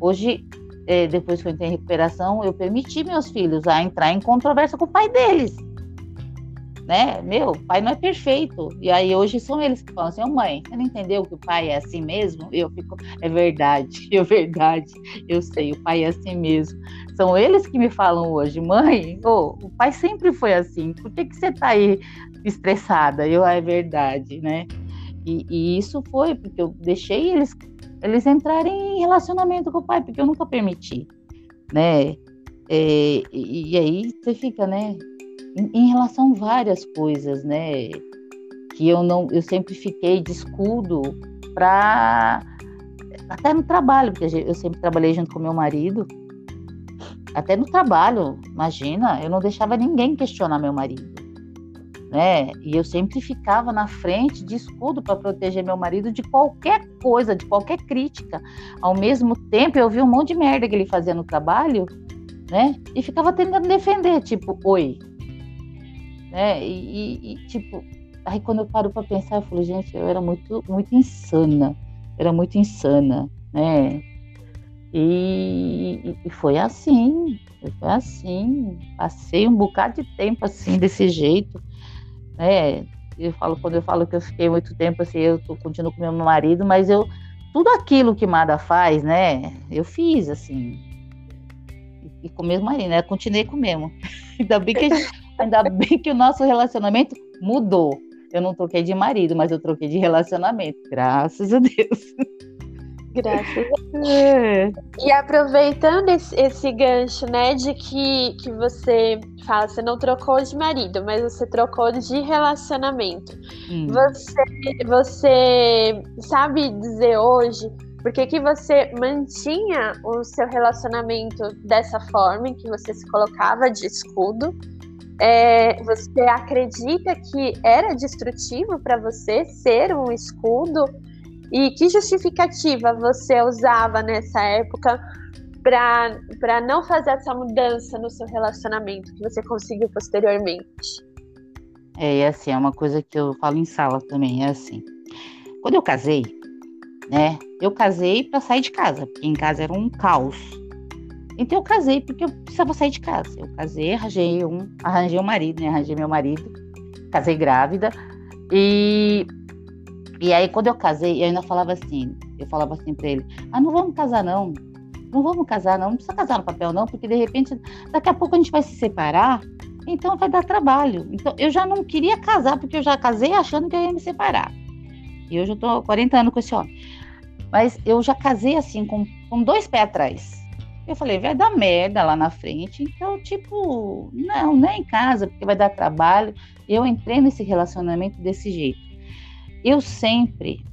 Hoje é, depois que eu entrei em recuperação, eu permiti meus filhos a entrar em controvérsia com o pai deles. Né? Meu, pai não é perfeito. E aí hoje são eles que falam assim, oh, mãe, você não entendeu que o pai é assim mesmo? Eu fico, é verdade, é verdade, eu sei, o pai é assim mesmo. São eles que me falam hoje, mãe, oh, o pai sempre foi assim, por que, que você tá aí estressada? Eu, ah, é verdade, né? E, e, isso foi porque eu deixei eles eles entrarem em relacionamento com o pai, porque eu nunca permiti, né? É, e, e, aí você fica, né? Em, relação a várias coisas, né? Que eu não, eu sempre fiquei de escudo para até no trabalho, porque eu sempre trabalhei junto com meu marido. Até no trabalho, imagina, eu não deixava ninguém questionar meu marido né? E eu sempre ficava na frente de escudo para proteger meu marido de qualquer coisa, de qualquer crítica. Ao mesmo tempo, eu vi um monte de merda que ele fazia no trabalho, né? E ficava tentando defender, tipo, oi. Né? E, e, e tipo, aí quando eu paro para pensar, eu falo, gente, eu era muito, muito insana. Era muito insana, né? E, e, foi assim, foi assim. Passei um bocado de tempo assim, desse jeito né? Eu falo quando eu falo que eu fiquei muito tempo assim, eu tô, continuo com meu marido, mas eu tudo aquilo que Mada faz, né? Eu fiz assim. E, com o mesmo marido, né? continuei com o mesmo. ainda bem que ainda bem que o nosso relacionamento mudou. Eu não troquei de marido, mas eu troquei de relacionamento. Graças a Deus. Graças a Deus. É. E aproveitando esse, esse, gancho, né, de que, que você fala, você não trocou de marido, mas você trocou de relacionamento. Hum. Você, você sabe dizer hoje por que, que você mantinha o seu relacionamento dessa forma, em que você se colocava de escudo? É, você acredita que era destrutivo para você ser um escudo? E que justificativa você usava nessa época para não fazer essa mudança no seu relacionamento que você conseguiu posteriormente? É, é assim, é uma coisa que eu falo em sala também, é assim. Quando eu casei, né? Eu casei para sair de casa, porque em casa era um caos. Então eu casei porque eu precisava sair de casa. Eu casei, arranjei um, arranjei um marido, né? Arranjei meu marido, casei grávida e e aí, quando eu casei, eu ainda falava assim, eu falava assim para ele, ah, não vamos casar não, não vamos casar não, não precisa casar no papel não, porque de repente, daqui a pouco a gente vai se separar, então vai dar trabalho. Então, eu já não queria casar, porque eu já casei achando que eu ia me separar. E hoje eu tô 40 anos com esse homem. Mas eu já casei assim, com, com dois pés atrás. Eu falei, vai dar merda lá na frente. Então, tipo, não, nem é em casa, porque vai dar trabalho. Eu entrei nesse relacionamento desse jeito eu sempre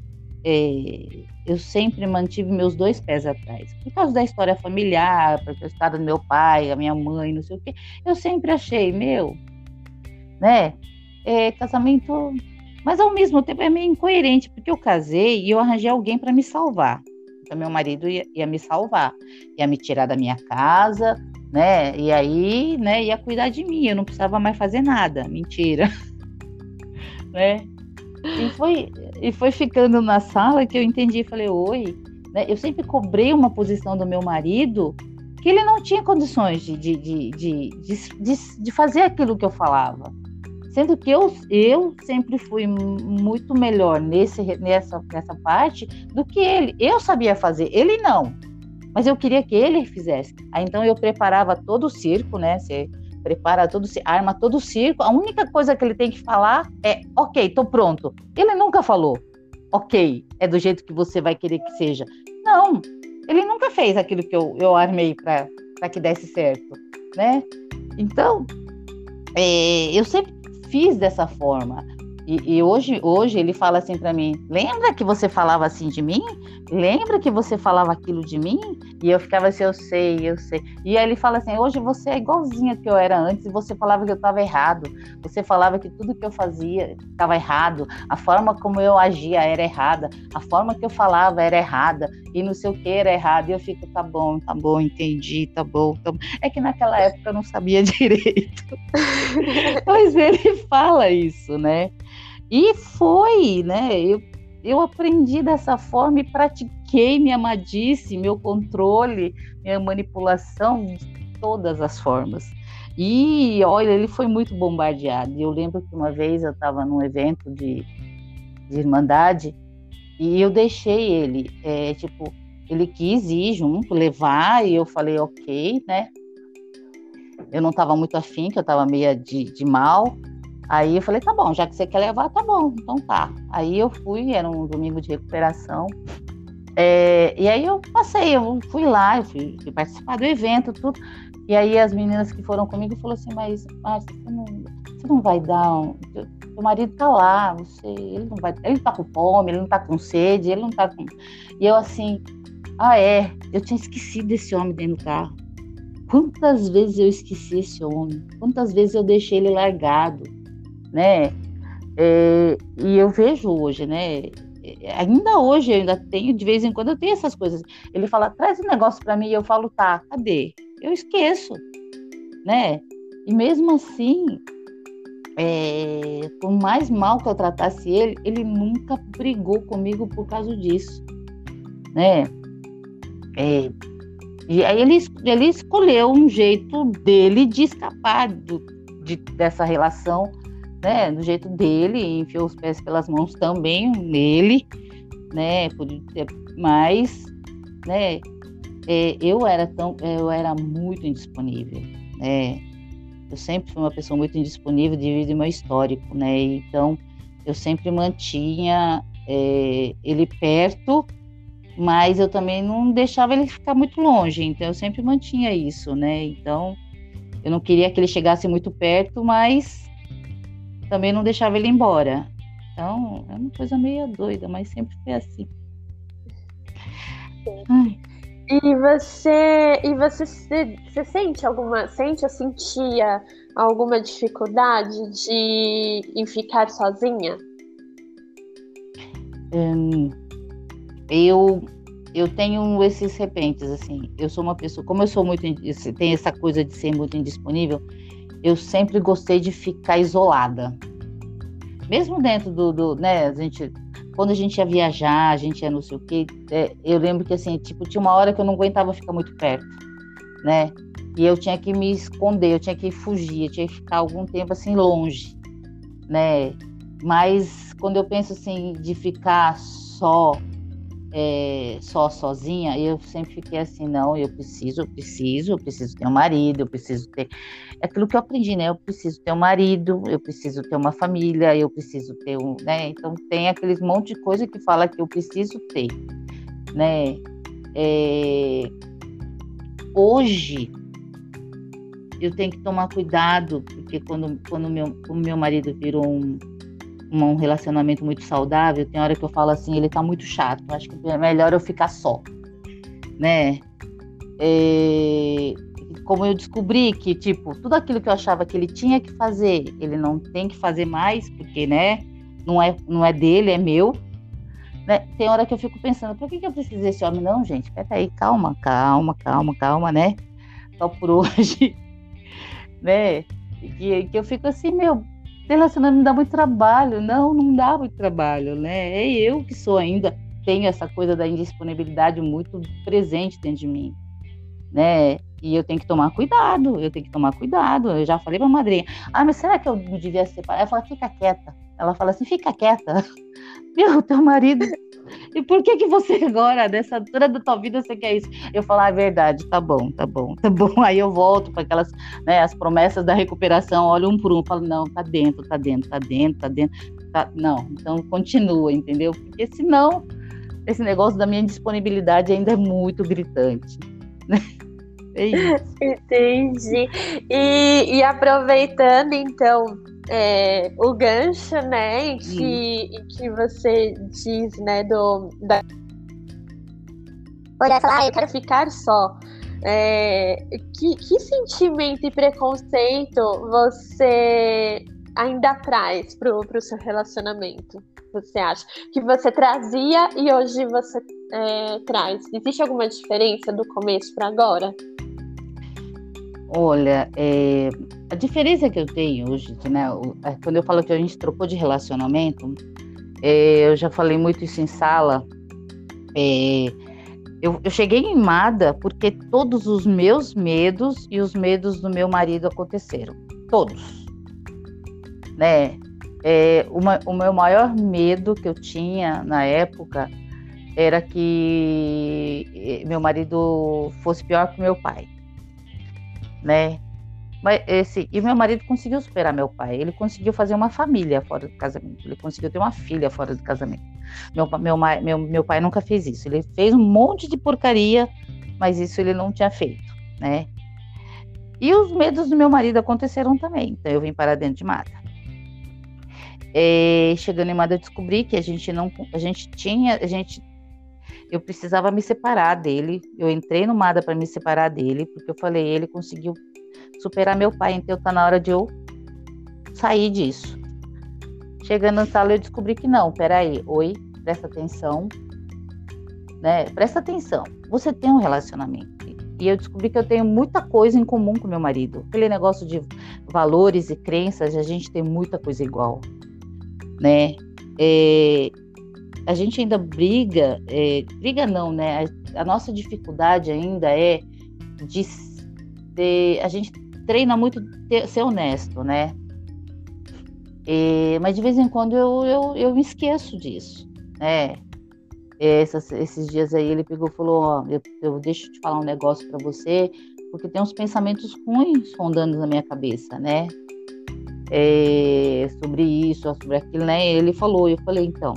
é, eu sempre mantive meus dois pés atrás. Por causa da história familiar, por causa do meu pai, a minha mãe, não sei o quê, eu sempre achei, meu, né? É, casamento. Mas ao mesmo tempo é meio incoerente, porque eu casei e eu arranjei alguém para me salvar. Então, meu marido ia, ia, me salvar, ia me tirar da minha casa, né? E aí, né, ia cuidar de mim, eu não precisava mais fazer nada. Mentira. né? E foi, e foi ficando na sala que eu entendi, falei, oi. Né? Eu sempre cobrei uma posição do meu marido que ele não tinha condições de, de, de, de, de, de fazer aquilo que eu falava. Sendo que eu, eu sempre fui muito melhor nesse, nessa, nessa parte do que ele. Eu sabia fazer, ele não. Mas eu queria que ele fizesse. Aí então eu preparava todo o circo, né? Você prepara todo, arma todo o circo. A única coisa que ele tem que falar é: ok, tô pronto. Ele nunca falou: ok, é do jeito que você vai querer que seja. Não, ele nunca fez aquilo que eu, eu armei para que desse certo, né? Então, é, eu sempre fiz dessa forma. E, e, hoje, hoje ele fala assim para mim: lembra que você falava assim de mim? Lembra que você falava aquilo de mim? E eu ficava assim: eu sei, eu sei. E aí ele fala assim: hoje você é igualzinha que eu era antes e você falava que eu estava errado. Você falava que tudo que eu fazia estava errado. A forma como eu agia era errada. A forma que eu falava era errada. E não sei o que era errado. E eu fico: tá bom, tá bom, entendi, tá bom, tá bom. É que naquela época eu não sabia direito. Mas ele fala isso, né? E foi, né? Eu, eu aprendi dessa forma e pratiquei minha amadice, meu controle, minha manipulação de todas as formas. E olha, ele foi muito bombardeado. Eu lembro que uma vez eu estava num evento de, de Irmandade e eu deixei ele, é, tipo, ele quis ir junto, levar, e eu falei, ok, né? Eu não estava muito afim, que eu estava meio de, de mal. Aí eu falei, tá bom, já que você quer levar, tá bom, então tá. Aí eu fui, era um domingo de recuperação. É, e aí eu passei, eu fui lá, eu fui, fui, participar do evento, tudo. E aí as meninas que foram comigo falaram assim, mas você não, você não vai dar um. Seu marido tá lá, você, ele não vai. Ele tá com fome, ele não tá com sede, ele não tá com. E eu assim, ah é, eu tinha esquecido desse homem dentro do carro. Quantas vezes eu esqueci esse homem? Quantas vezes eu deixei ele largado? Né? É, e eu vejo hoje, né? Ainda hoje eu ainda tenho, de vez em quando eu tenho essas coisas. Ele fala, traz um negócio para mim e eu falo, tá, cadê? Eu esqueço, né? E mesmo assim, é, por mais mal que eu tratasse ele, ele nunca brigou comigo por causa disso, né? É, e aí ele, ele escolheu um jeito dele de escapar do, de, dessa relação né, do jeito dele, enfiou os pés pelas mãos também nele, né, mas, né, é, eu era tão, eu era muito indisponível, né, eu sempre fui uma pessoa muito indisponível devido ao meu histórico, né, então eu sempre mantinha é, ele perto, mas eu também não deixava ele ficar muito longe, então eu sempre mantinha isso, né, então eu não queria que ele chegasse muito perto, mas também não deixava ele embora. Então, é uma coisa meio doida, mas sempre foi assim. E você, e você, você sente alguma, sente ou sentia alguma dificuldade de em ficar sozinha? Hum, eu eu tenho esses repentes assim. Eu sou uma pessoa, como eu sou muito, tem essa coisa de ser muito indisponível eu sempre gostei de ficar isolada. Mesmo dentro do, do né, a gente, quando a gente ia viajar, a gente ia não sei o quê, é, eu lembro que assim, tipo, tinha uma hora que eu não aguentava ficar muito perto, né? E eu tinha que me esconder, eu tinha que fugir, eu tinha que ficar algum tempo assim longe, né? Mas quando eu penso assim de ficar só, é, só sozinha, eu sempre fiquei assim, não, eu preciso, eu preciso, eu preciso ter um marido, eu preciso ter. É aquilo que eu aprendi, né? Eu preciso ter um marido, eu preciso ter uma família, eu preciso ter um. Né? Então tem aqueles monte de coisa que fala que eu preciso ter. Né? É... Hoje eu tenho que tomar cuidado, porque quando, quando meu, o meu marido virou um, um relacionamento muito saudável, tem hora que eu falo assim, ele tá muito chato, acho que é melhor eu ficar só, né? É, como eu descobri que, tipo, tudo aquilo que eu achava que ele tinha que fazer, ele não tem que fazer mais, porque, né, não é, não é dele, é meu. Né? Tem hora que eu fico pensando, por que, que eu preciso desse homem? Não, gente, peraí, calma, calma, calma, calma, né? Só por hoje, né? Que, que eu fico assim, meu, relacionamento dá muito trabalho. Não, não dá muito trabalho, né? É eu que sou ainda, tenho essa coisa da indisponibilidade muito presente dentro de mim, né? E eu tenho que tomar cuidado, eu tenho que tomar cuidado. Eu já falei para a madrinha, ah, mas será que eu não devia separar? Ela fala, fica quieta. Ela fala assim, fica quieta. Meu, teu marido, E por que que você agora, nessa altura da tua vida, você quer isso? Eu falo, ah, é verdade, tá bom, tá bom, tá bom. Aí eu volto para aquelas, né, as promessas da recuperação, olho um por um, falo, não, tá dentro, tá dentro, tá dentro, tá dentro. Tá... Não, então continua, entendeu? Porque senão esse negócio da minha disponibilidade ainda é muito gritante. Né? É isso. Entendi. E, e aproveitando, então, é, o gancho, né, em que, em que você diz, né, do... Da... Falar, ah, eu quero ficar só. É, que, que sentimento e preconceito você ainda traz pro, pro seu relacionamento? Você acha que você trazia e hoje você é, traz? Existe alguma diferença do começo para agora? Olha, é, a diferença que eu tenho hoje, né, é, quando eu falo que a gente trocou de relacionamento, é, eu já falei muito isso em sala. É, eu, eu, cheguei em Mada porque todos os meus medos e os medos do meu marido aconteceram. Todos. Né? É, uma, o meu maior medo que eu tinha na época era que meu marido fosse pior que meu pai né? Mas esse, e meu marido conseguiu superar meu pai. Ele conseguiu fazer uma família fora do casamento. Ele conseguiu ter uma filha fora do casamento. Meu, meu, meu, meu pai nunca fez isso. Ele fez um monte de porcaria, mas isso ele não tinha feito, né? E os medos do meu marido aconteceram também. Então eu vim para dentro de mata. E, chegando em mata, eu descobri que a gente não, a gente tinha, a gente eu precisava me separar dele. Eu entrei no Mada para me separar dele, porque eu falei, ele conseguiu superar meu pai, então tá na hora de eu sair disso. Chegando na sala, eu descobri que não, peraí, oi, presta atenção, né? Presta atenção, você tem um relacionamento. E eu descobri que eu tenho muita coisa em comum com meu marido. Aquele negócio de valores e crenças, a gente tem muita coisa igual, né? É, a gente ainda briga, é, briga não, né? A, a, nossa dificuldade ainda é de a gente treina muito ter, ser honesto, né? mas de vez em quando eu, eu, eu me esqueço disso, né? Essas, esses dias aí ele pegou e falou, ó, eu, eu deixo te falar um negócio para você, porque tem uns pensamentos ruins rondando na minha cabeça, né? É, sobre isso, sobre aquilo, né? Ele falou, eu falei, então,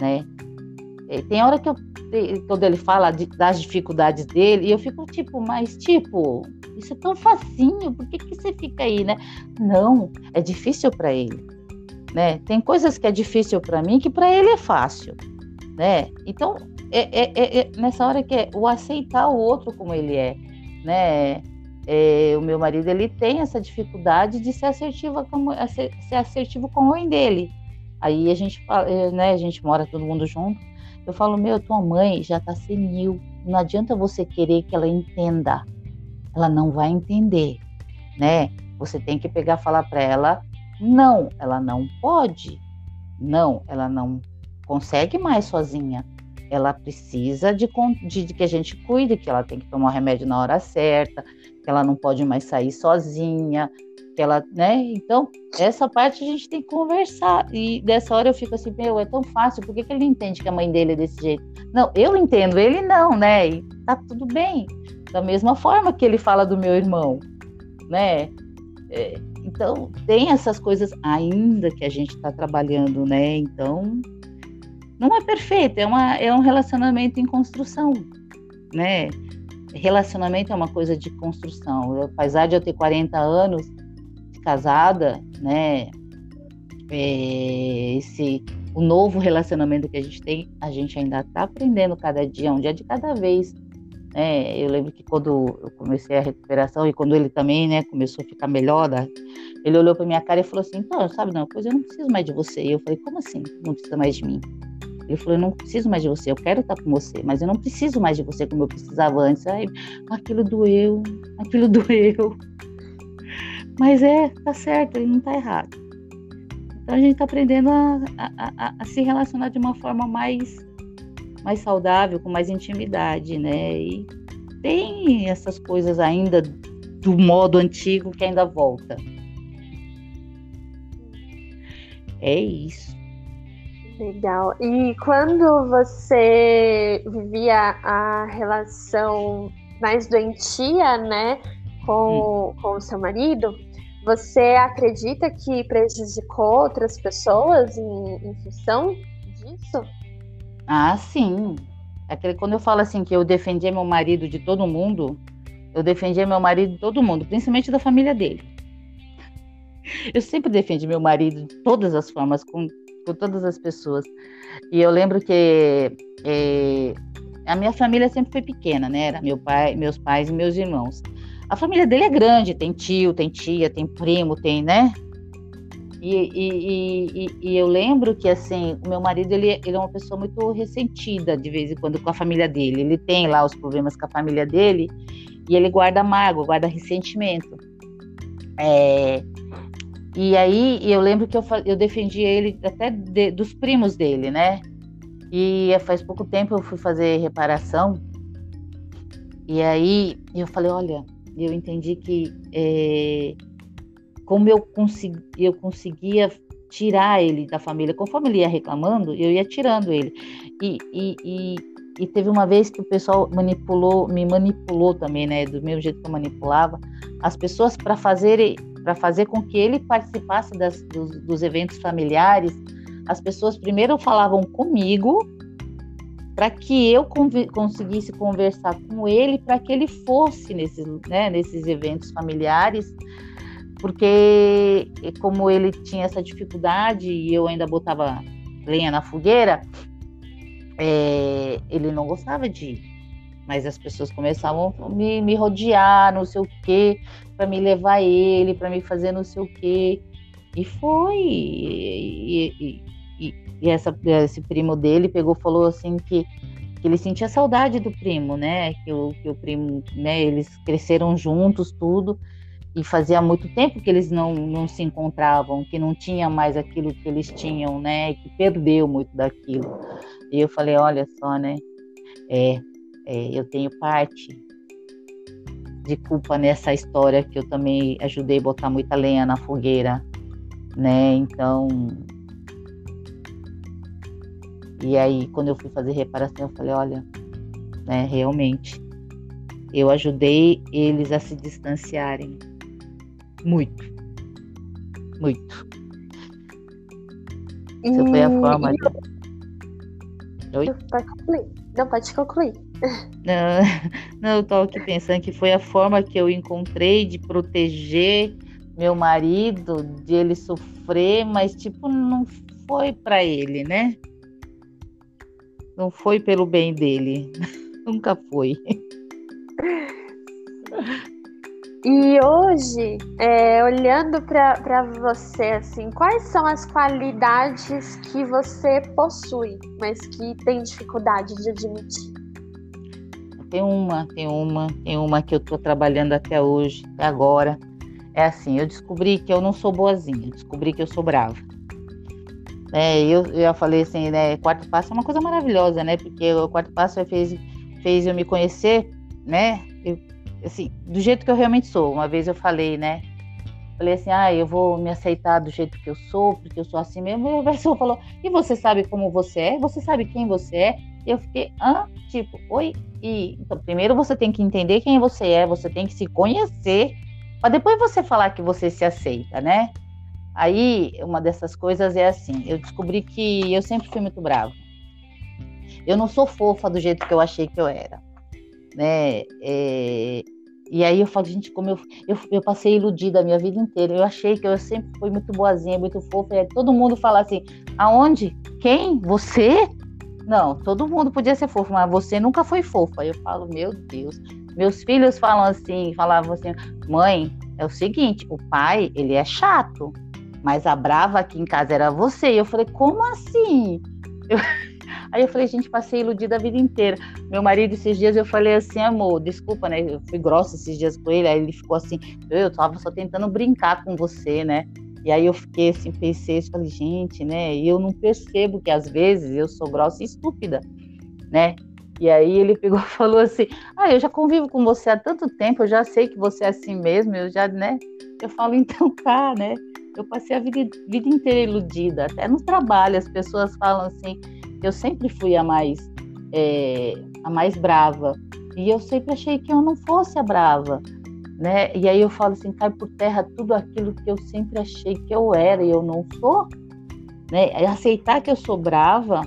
né? É, tem hora que eu, quando ele fala de, das dificuldades dele, e eu fico tipo, mas tipo, isso é tão facinho, por que, que você fica aí, né? Não, é difícil para ele, né? Tem coisas que é difícil para mim que para ele é fácil, né? Então, é, é, é, é, nessa hora que é o aceitar o outro como ele é, né? É, o meu marido ele tem essa dificuldade de ser assertiva como ser, ser assertivo com a mãe dele, Aí a gente, eh, né, a gente mora todo mundo junto. Eu falo, meu, tua mãe já tá senil. Não adianta você querer que ela entenda. Ela não vai entender, né? Você tem que pegar falar para ela, não, ela não pode. Não, ela não consegue mais sozinha. Ela precisa de, de, de que a gente cuide, que ela tem que tomar o remédio na hora certa, que ela não pode mais sair sozinha, que ela, né? Então, essa parte a gente tem que conversar. E dessa hora eu fico assim, meu, é tão fácil, por que, que ele entende que a mãe dele é desse jeito? Não, eu entendo, ele não, né? E tá tudo bem. Da mesma forma que ele fala do meu irmão, né? É, então, tem essas coisas ainda que a gente está trabalhando, né? Então, não é perfeito, é, uma, é um relacionamento em construção, né? Relacionamento é uma coisa de construção. apesar de eu ter 40 anos, casada, né? É, esse o novo relacionamento que a gente tem, a gente ainda está aprendendo cada dia, um dia de cada vez. Né? Eu lembro que quando eu comecei a recuperação e quando ele também, né, começou a ficar melhor, ele olhou para minha cara e falou assim: "Então, sabe, não, pois eu não preciso mais de você". E eu falei: "Como assim? Não precisa mais de mim?" Ele falou: Eu não preciso mais de você, eu quero estar com você, mas eu não preciso mais de você como eu precisava antes. Aí, aquilo doeu, aquilo doeu. Mas é, tá certo, ele não tá errado. Então a gente está aprendendo a, a, a, a, se relacionar de uma forma mais, mais saudável, com mais intimidade, né? E tem essas coisas ainda do modo antigo que ainda volta. É isso. Legal. E quando você vivia a relação mais doentia, né, com, hum. com o seu marido, você acredita que prejudicou outras pessoas em, em função disso? Ah, sim. Aquele, quando eu falo assim que eu defendia meu marido de todo mundo, eu defendia meu marido de todo mundo, principalmente da família dele. Eu sempre defendi meu marido de todas as formas, com, com todas as pessoas. E eu lembro que é, a minha família sempre foi pequena, né? Era meu pai, meus pais e meus irmãos. A família dele é grande, tem tio, tem tia, tem primo, tem, né? E, e, e, e, eu lembro que, assim, o meu marido, ele, ele é uma pessoa muito ressentida, de vez em quando, com a família dele. Ele tem lá os problemas com a família dele e ele guarda mágoa, guarda ressentimento. É, e aí, eu lembro que eu, eu defendi ele até de, dos primos dele, né? E faz pouco tempo eu fui fazer reparação. E aí, eu falei, olha, eu entendi que é, como eu, consegui, eu conseguia tirar ele da família, conforme ele ia reclamando, eu ia tirando ele. E, e, e, e teve uma vez que o pessoal manipulou, me manipulou também, né, do mesmo jeito que eu manipulava, as pessoas para fazer para fazer com que ele participasse das, dos, dos eventos familiares, as pessoas primeiro falavam comigo para que eu conseguisse conversar com ele, para que ele fosse nesses, né, nesses eventos familiares, porque como ele tinha essa dificuldade e eu ainda botava lenha na fogueira, é, ele não gostava de ir. Mas as pessoas começavam a me, me rodear, não sei o quê, para me levar ele, para me fazer não sei o quê. E foi. E, e, e, essa, esse primo dele pegou falou assim que, que ele sentia saudade do primo, né? Que o, que o primo, né? Eles cresceram juntos, tudo, e fazia muito tempo que eles não, não se encontravam, que não tinha mais aquilo que eles tinham, né? Que perdeu muito daquilo. E eu falei, olha só, né? É, é eu tenho parte de culpa nessa história que eu também ajudei a botar muita lenha na fogueira, né? Então, e aí, quando eu fui fazer reparação, eu falei: olha, né, realmente, eu ajudei eles a se distanciarem muito. Muito. Essa foi a forma. De... Oi? Pode concluir. Não, pode concluir. Não, não, eu tô aqui pensando que foi a forma que eu encontrei de proteger meu marido, de ele sofrer, mas tipo, não foi para ele, né? Não foi pelo bem dele. Nunca foi. E hoje, é, olhando para você, assim, quais são as qualidades que você possui, mas que tem dificuldade de admitir? Tem uma, tem uma, tem uma que eu estou trabalhando até hoje, até agora. É assim, eu descobri que eu não sou boazinha, descobri que eu sou brava. É, eu, eu já falei assim, né? Quarto passo é uma coisa maravilhosa, né? Porque o quarto passo fez, fez eu me conhecer, né? Eu, assim, do jeito que eu realmente sou. Uma vez eu falei, né? Falei assim, ah, eu vou me aceitar do jeito que eu sou, porque eu sou assim mesmo. E a pessoa falou, e você sabe como você é? Você sabe quem você é? Eu fiquei, ah, tipo, oi? E então, primeiro você tem que entender quem você é, você tem que se conhecer, para depois você falar que você se aceita, né? Aí, uma dessas coisas é assim: eu descobri que eu sempre fui muito brava. Eu não sou fofa do jeito que eu achei que eu era. Né? É, e aí eu falo, gente, como eu, eu, eu, passei iludida a minha vida inteira. Eu achei que eu sempre fui muito boazinha, muito fofa. E todo mundo fala assim: aonde? Quem? Você? Não, todo mundo podia ser fofo, mas você nunca foi fofa. Eu falo, meu Deus. Meus filhos falam assim, falavam assim, mãe, é o seguinte, o pai, ele é chato mas a brava aqui em casa era você. E eu falei, como assim? Eu... Aí eu falei, gente, passei iludida a vida inteira. Meu marido, esses dias, eu falei assim, amor, desculpa, né? Eu fui grossa esses dias com ele, aí ele ficou assim, eu tava só tentando brincar com você, né? E aí eu fiquei assim, pensei, falei, gente, né? E eu não percebo que às vezes eu sou grossa e estúpida, né? E aí ele pegou e falou assim: Ah, eu já convivo com você há tanto tempo, eu já sei que você é assim mesmo, eu já, né? Eu falo, então tá, né? Eu passei a vida, vida inteira iludida, até no trabalho as pessoas falam assim, eu sempre fui a mais é, a mais brava e eu sempre achei que eu não fosse a brava, né? E aí eu falo assim, cai por terra tudo aquilo que eu sempre achei que eu era e eu não sou, né? É aceitar que eu sou brava,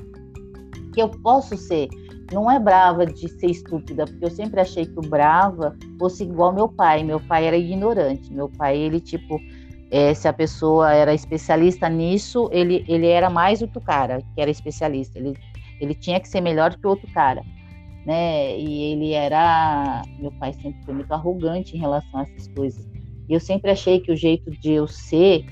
que eu posso ser. Não é brava de ser estúpida, porque eu sempre achei que o brava fosse igual meu pai. Meu pai era ignorante. Meu pai, ele tipo, é, se a pessoa era especialista nisso, ele, ele era mais outro cara que era especialista. Ele, ele tinha que ser melhor que o outro cara né? E ele era, meu pai sempre foi muito arrogante em relação a essas coisas. E eu sempre achei que o jeito de eu ser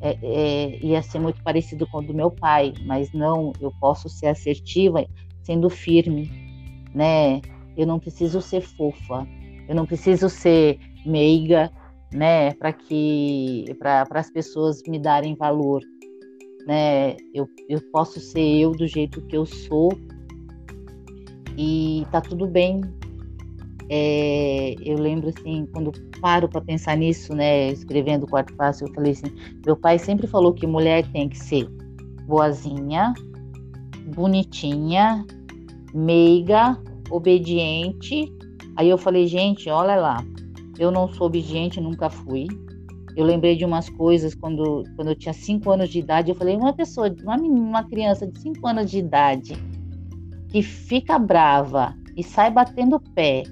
é, é, ia ser muito parecido com o do meu pai, mas não, eu posso ser assertiva sendo firme, né? Eu não preciso ser fofa, eu não preciso ser meiga, né? Para que para as pessoas me darem valor, né? Eu, eu posso ser eu do jeito que eu sou e tá tudo bem. É, eu lembro assim, quando paro para pensar nisso, né, escrevendo o quarto passo, eu falei assim: meu pai sempre falou que mulher tem que ser boazinha, bonitinha, meiga, obediente. Aí eu falei, gente, olha lá, eu não sou obediente, nunca fui. Eu lembrei de umas coisas quando, quando eu tinha cinco anos de idade. Eu falei, uma pessoa, uma, uma criança de cinco anos de idade que fica brava e sai batendo pé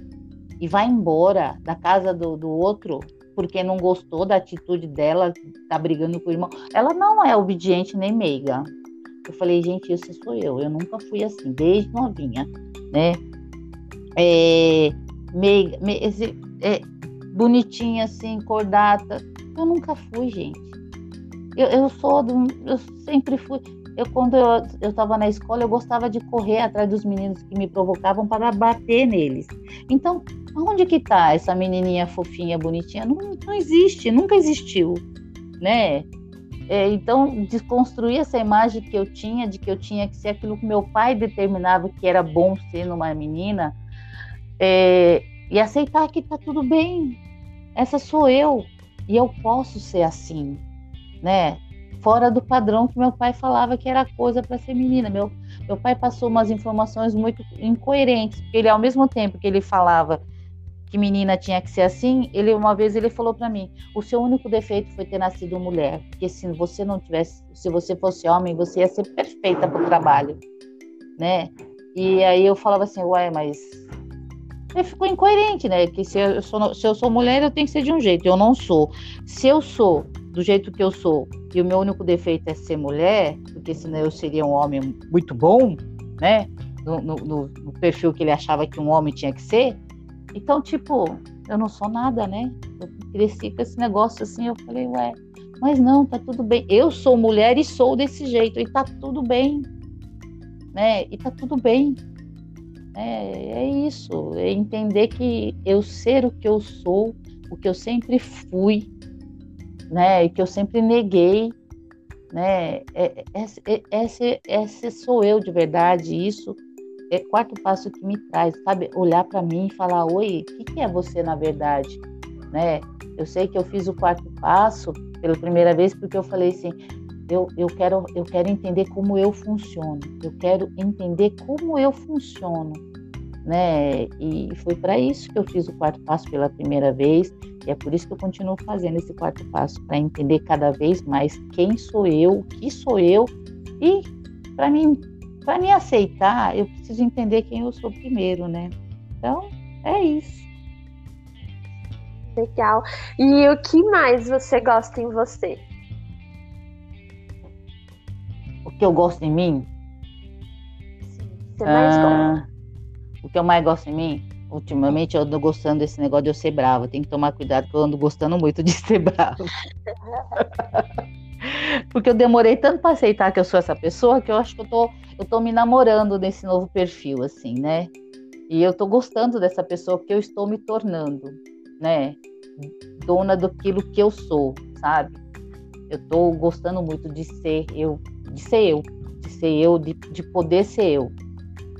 e vai embora da casa do, do outro porque não gostou da atitude dela, tá brigando com o irmão, ela não é obediente nem meiga. Eu falei, gente, isso sou eu. Eu nunca fui assim, desde novinha, né? É, meiga, me, é, bonitinha assim, cordata. Eu nunca fui, gente. Eu, eu sou do, eu sempre fui eu quando eu estava na escola, eu gostava de correr atrás dos meninos que me provocavam para bater neles. Então, onde que está essa menininha fofinha, bonitinha? Não, não existe, nunca existiu, né? É, então, desconstruir essa imagem que eu tinha de que eu tinha que ser aquilo que meu pai determinava que era bom ser numa menina é, e aceitar que tá tudo bem. Essa sou eu e eu posso ser assim, né? fora do padrão que meu pai falava que era coisa para ser menina. Meu, meu pai passou umas informações muito incoerentes, ele ao mesmo tempo que ele falava que menina tinha que ser assim, ele uma vez ele falou para mim: "O seu único defeito foi ter nascido mulher, porque se você não tivesse, se você fosse homem, você ia ser perfeita para o trabalho", né? E aí eu falava assim: "Ué, mas ficou incoerente, né? Que se eu, sou, se eu sou mulher, eu tenho que ser de um jeito. Eu não sou. Se eu sou do jeito que eu sou e o meu único defeito é ser mulher, porque senão eu seria um homem muito bom, né? No, no, no perfil que ele achava que um homem tinha que ser. Então, tipo, eu não sou nada, né? Eu cresci com esse negócio assim, eu falei, ué, mas não, tá tudo bem. Eu sou mulher e sou desse jeito, e tá tudo bem, né? E tá tudo bem. É, é isso, é entender que eu ser o que eu sou, o que eu sempre fui, né? E que eu sempre neguei, né? É, é, é, esse, esse sou eu de verdade, isso é quarto passo que me traz, sabe? Olhar para mim e falar, oi, o que, que é você na verdade, né? Eu sei que eu fiz o quarto passo pela primeira vez porque eu falei assim, eu, eu, quero, eu quero entender como eu funciono, eu quero entender como eu funciono, né? E foi para isso que eu fiz o quarto passo pela primeira vez, e é por isso que eu continuo fazendo esse quarto passo, para entender cada vez mais quem sou eu, o que sou eu, e para mim, para me aceitar, eu preciso entender quem eu sou primeiro, né? Então, é isso. Legal. E o que mais você gosta em você? Que eu gosto em mim? Sim, você mais ah, gosta. O que eu mais gosto em mim? Ultimamente eu ando gostando desse negócio de eu ser brava. Tem que tomar cuidado porque eu ando gostando muito de ser brava. porque eu demorei tanto para aceitar que eu sou essa pessoa que eu acho que eu tô, eu tô me namorando nesse novo perfil, assim, né? E eu tô gostando dessa pessoa que eu estou me tornando, né? Dona daquilo que eu sou, sabe? Eu tô gostando muito de ser eu, de ser eu, de ser eu, de, de poder ser eu,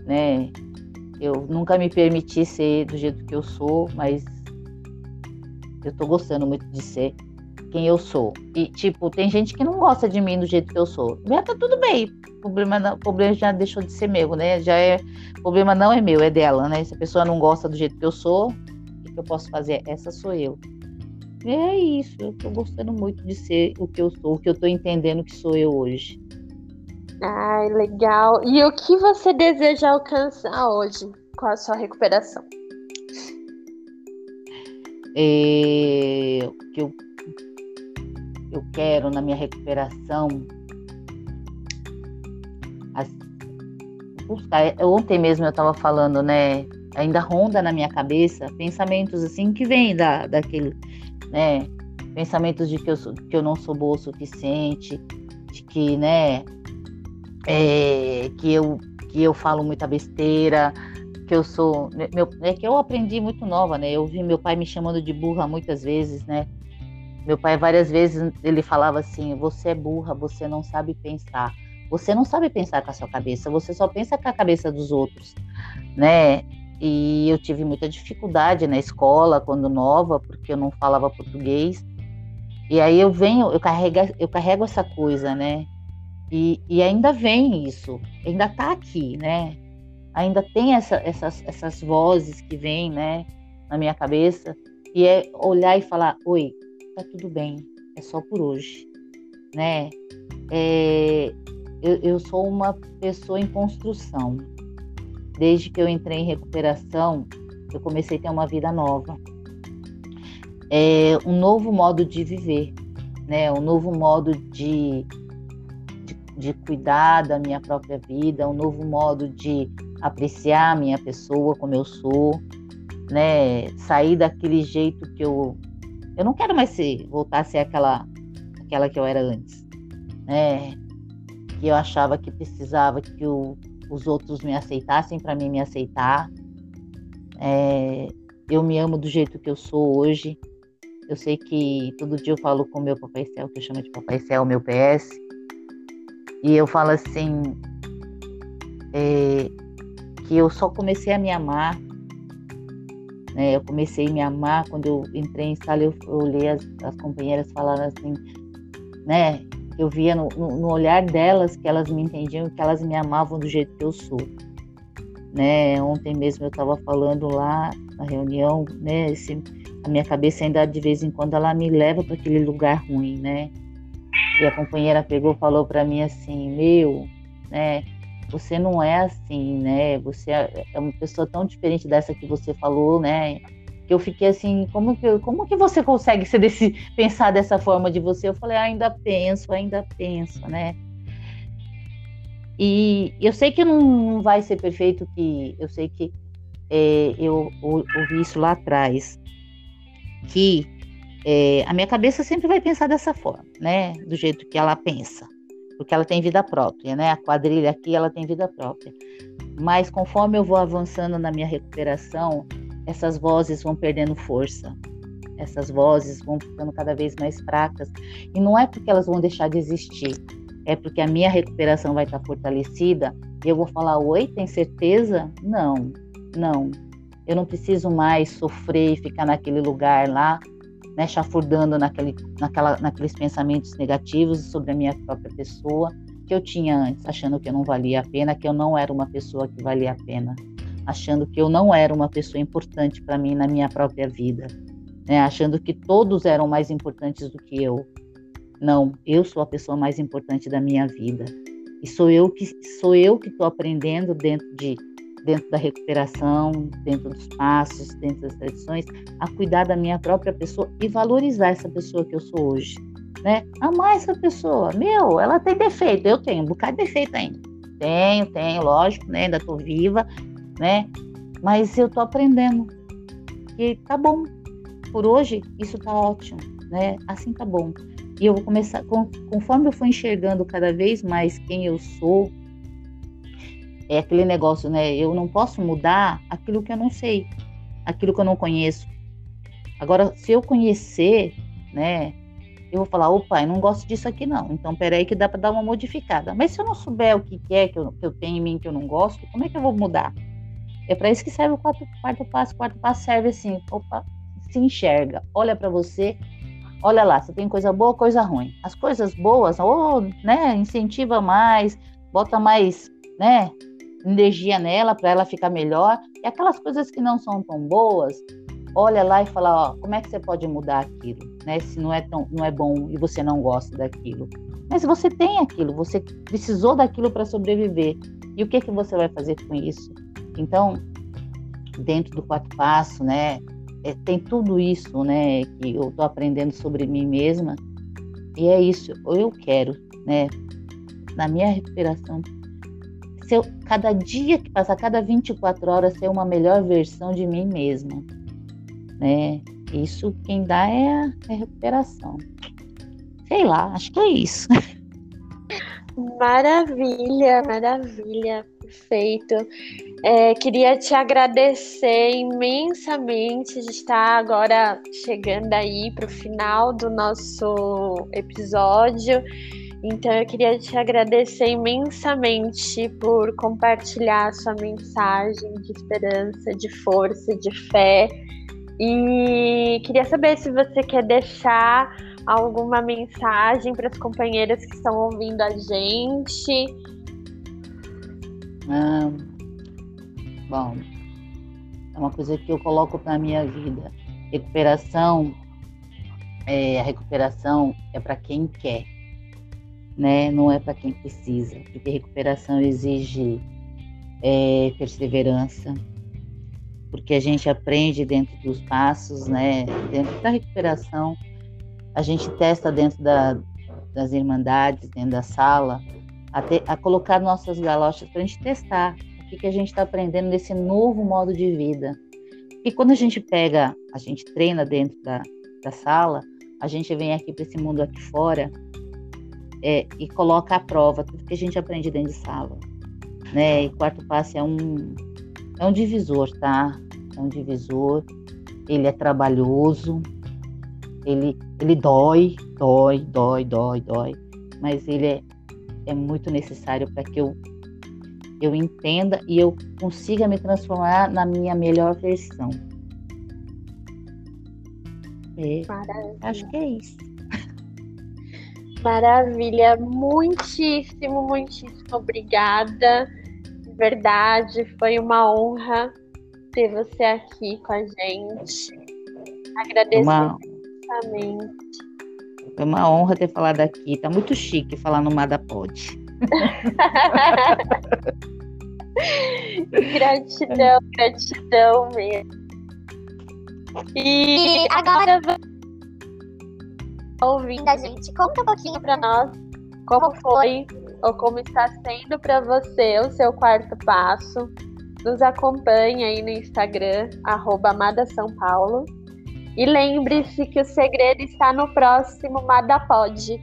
né? Eu nunca me permiti ser do jeito que eu sou, mas eu tô gostando muito de ser. quem eu sou. E, tipo, tem gente que não gosta de mim do jeito que eu sou. Já tá tudo bem. O problema, não, o problema já deixou de ser meu, né? Já é. O problema não é meu, é dela, né? Se a pessoa não gosta do jeito que eu sou, o que eu posso fazer? Essa sou eu. E é isso. Eu tô gostando muito de ser o que eu sou, o que eu tô entendendo que sou eu hoje. Ai, legal. E o que você deseja alcançar hoje com a sua recuperação? É, que eu eu quero na minha recuperação. Ontem mesmo eu estava falando, né? Ainda ronda na minha cabeça pensamentos assim que vêm da, daquele, né? Pensamentos de que eu, sou, que eu não sou boa o suficiente, de que, né? É, que eu que eu falo muita besteira, que eu sou, meu, é que eu aprendi muito nova, né? Eu vi meu pai me chamando de burra muitas vezes, né? Meu pai várias vezes ele falava assim: "Você é burra, você não sabe pensar. Você não sabe pensar com a sua cabeça, você só pensa com a cabeça dos outros", né? E eu tive muita dificuldade na escola quando nova, porque eu não falava português. E aí eu venho, eu carrego, eu carrego essa coisa, né? E, e ainda vem isso, ainda tá aqui, né? Ainda tem essa, essas, essas vozes que vêm, né, na minha cabeça. E é olhar e falar: Oi, tá tudo bem, é só por hoje, né? É, eu, eu sou uma pessoa em construção. Desde que eu entrei em recuperação, eu comecei a ter uma vida nova. É um novo modo de viver, né? Um novo modo de, de, cuidar da minha própria vida, um novo modo de apreciar a minha pessoa como eu sou, né? Sair daquele jeito que eu eu não quero mais ser, voltar a ser aquela, aquela que eu era antes, né? Que eu achava que precisava que o, os outros me aceitassem para mim me aceitar. É, eu me amo do jeito que eu sou hoje. Eu sei que todo dia eu falo com o meu papai céu, que eu chamo de papai céu, meu PS, e eu falo assim é, que eu só comecei a me amar né? Eu comecei a me amar quando eu entrei em sala, eu, eu olhei as, as companheiras falando assim, né? Eu via no, no, no, olhar delas que elas me entendiam, que elas me amavam do jeito que eu sou, né? Ontem mesmo eu estava falando lá na reunião, né? Esse, a minha cabeça ainda de vez em quando ela me leva para aquele lugar ruim, né? E a companheira pegou, falou para mim assim, meu, né? você não é assim, né? Você é, é uma pessoa tão diferente dessa que você falou, né? Que eu fiquei assim, como que, como que você consegue ser desse, pensar dessa forma de você? Eu falei, ah, ainda penso, ainda penso, né? E eu sei que não vai ser perfeito, que eu sei que é, eu ouvi isso lá atrás, que é, a minha cabeça sempre vai pensar dessa forma, né? Do jeito que ela pensa porque ela tem vida própria, né? A quadrilha aqui ela tem vida própria. Mas conforme eu vou avançando na minha recuperação, essas vozes vão perdendo força. Essas vozes vão ficando cada vez mais fracas. E não é porque elas vão deixar de existir, é porque a minha recuperação vai estar fortalecida e eu vou falar: Oi, tem certeza? Não, não. Eu não preciso mais sofrer e ficar naquele lugar lá né, chafurdando naquele, naquela, naqueles pensamentos negativos sobre a minha própria pessoa que eu tinha antes, achando que eu não valia a pena, que eu não era uma pessoa que valia a pena, achando que eu não era uma pessoa importante para mim na minha própria vida, né, achando que todos eram mais importantes do que eu. Não, eu sou a pessoa mais importante da minha vida. E sou eu que sou eu que estou aprendendo dentro de dentro da recuperação, dentro dos passos, dentro das tradições, a cuidar da minha própria pessoa e valorizar essa pessoa que eu sou hoje, né? Amar essa pessoa, meu, ela tem defeito, eu tenho um bocado de defeito ainda, tenho, tenho, lógico, né? Ainda tô viva, né? Mas eu tô aprendendo e tá bom, por hoje isso tá ótimo, né? Assim tá bom. E eu vou começar, conforme eu for enxergando cada vez mais quem eu sou, é aquele negócio, né? Eu não posso mudar aquilo que eu não sei, aquilo que eu não conheço. Agora, se eu conhecer, né? Eu vou falar, opa, eu não gosto disso aqui não. Então, peraí que dá para dar uma modificada. Mas se eu não souber o que é que eu, que eu tenho em mim que eu não gosto, como é que eu vou mudar? É para isso que serve o quarto, quarto passo. O quarto passo serve assim, opa, se enxerga, olha para você, Olha lá, você tem coisa boa, coisa ruim. As coisas boas, ou, né, incentiva mais, bota mais, né, energia nela para ela ficar melhor. E aquelas coisas que não são tão boas, olha lá e fala, ó, como é que você pode mudar aquilo, né? Se não é tão, não é bom e você não gosta daquilo. Mas você tem aquilo, você precisou daquilo para sobreviver. E o que que você vai fazer com isso? Então, dentro do quarto passo, né, é, tem tudo isso, né, que eu tô aprendendo sobre mim mesma. E é isso, eu quero, né, na minha recuperação, se eu, cada dia que passa, cada 24 horas, ser uma melhor versão de mim mesma né? Isso quem dá é a, é a recuperação. Sei lá, acho que é isso. Maravilha, maravilha, perfeito. É, queria te agradecer imensamente de estar agora chegando aí para o final do nosso episódio. Então, eu queria te agradecer imensamente por compartilhar sua mensagem de esperança, de força, de fé e queria saber se você quer deixar alguma mensagem para as companheiras que estão ouvindo a gente. Ah, bom, é uma coisa que eu coloco para minha vida. Recuperação, é, a recuperação é para quem quer, né? Não é para quem precisa, porque recuperação exige é, perseverança, porque a gente aprende dentro dos passos, né? Dentro da recuperação, a gente testa dentro da, das irmandades, dentro da sala, a, a colocar nossas galochas para a gente testar o que, que a gente está aprendendo nesse novo modo de vida. E quando a gente pega, a gente treina dentro da, da sala, a gente vem aqui para esse mundo aqui fora é, e coloca à prova tudo que a gente aprende dentro de sala. Né? E quarto passo é um, é um divisor, tá? é um divisor, ele é trabalhoso, ele, ele dói, dói, dói, dói, dói, mas ele é, é muito necessário para que eu, eu entenda e eu consiga me transformar na minha melhor versão. É, acho que é isso. Maravilha, muitíssimo, muitíssimo obrigada. De verdade, foi uma honra ter você aqui com a gente. Agradeço uma... imensamente. Foi uma honra ter falado aqui. Tá muito chique falar no Mada Pod. gratidão, gratidão mesmo. E agora ouvindo a gente, conta um pouquinho para nós como foi ou como está sendo para você o seu quarto passo nos acompanhe aí no Instagram, arroba São Paulo. E lembre-se que o segredo está no próximo Madapod.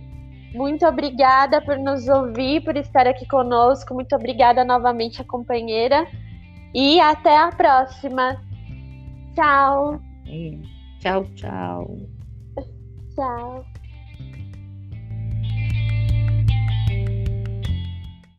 Muito obrigada por nos ouvir, por estar aqui conosco. Muito obrigada novamente a companheira. E até a próxima. Tchau. Tchau, tchau. Tchau.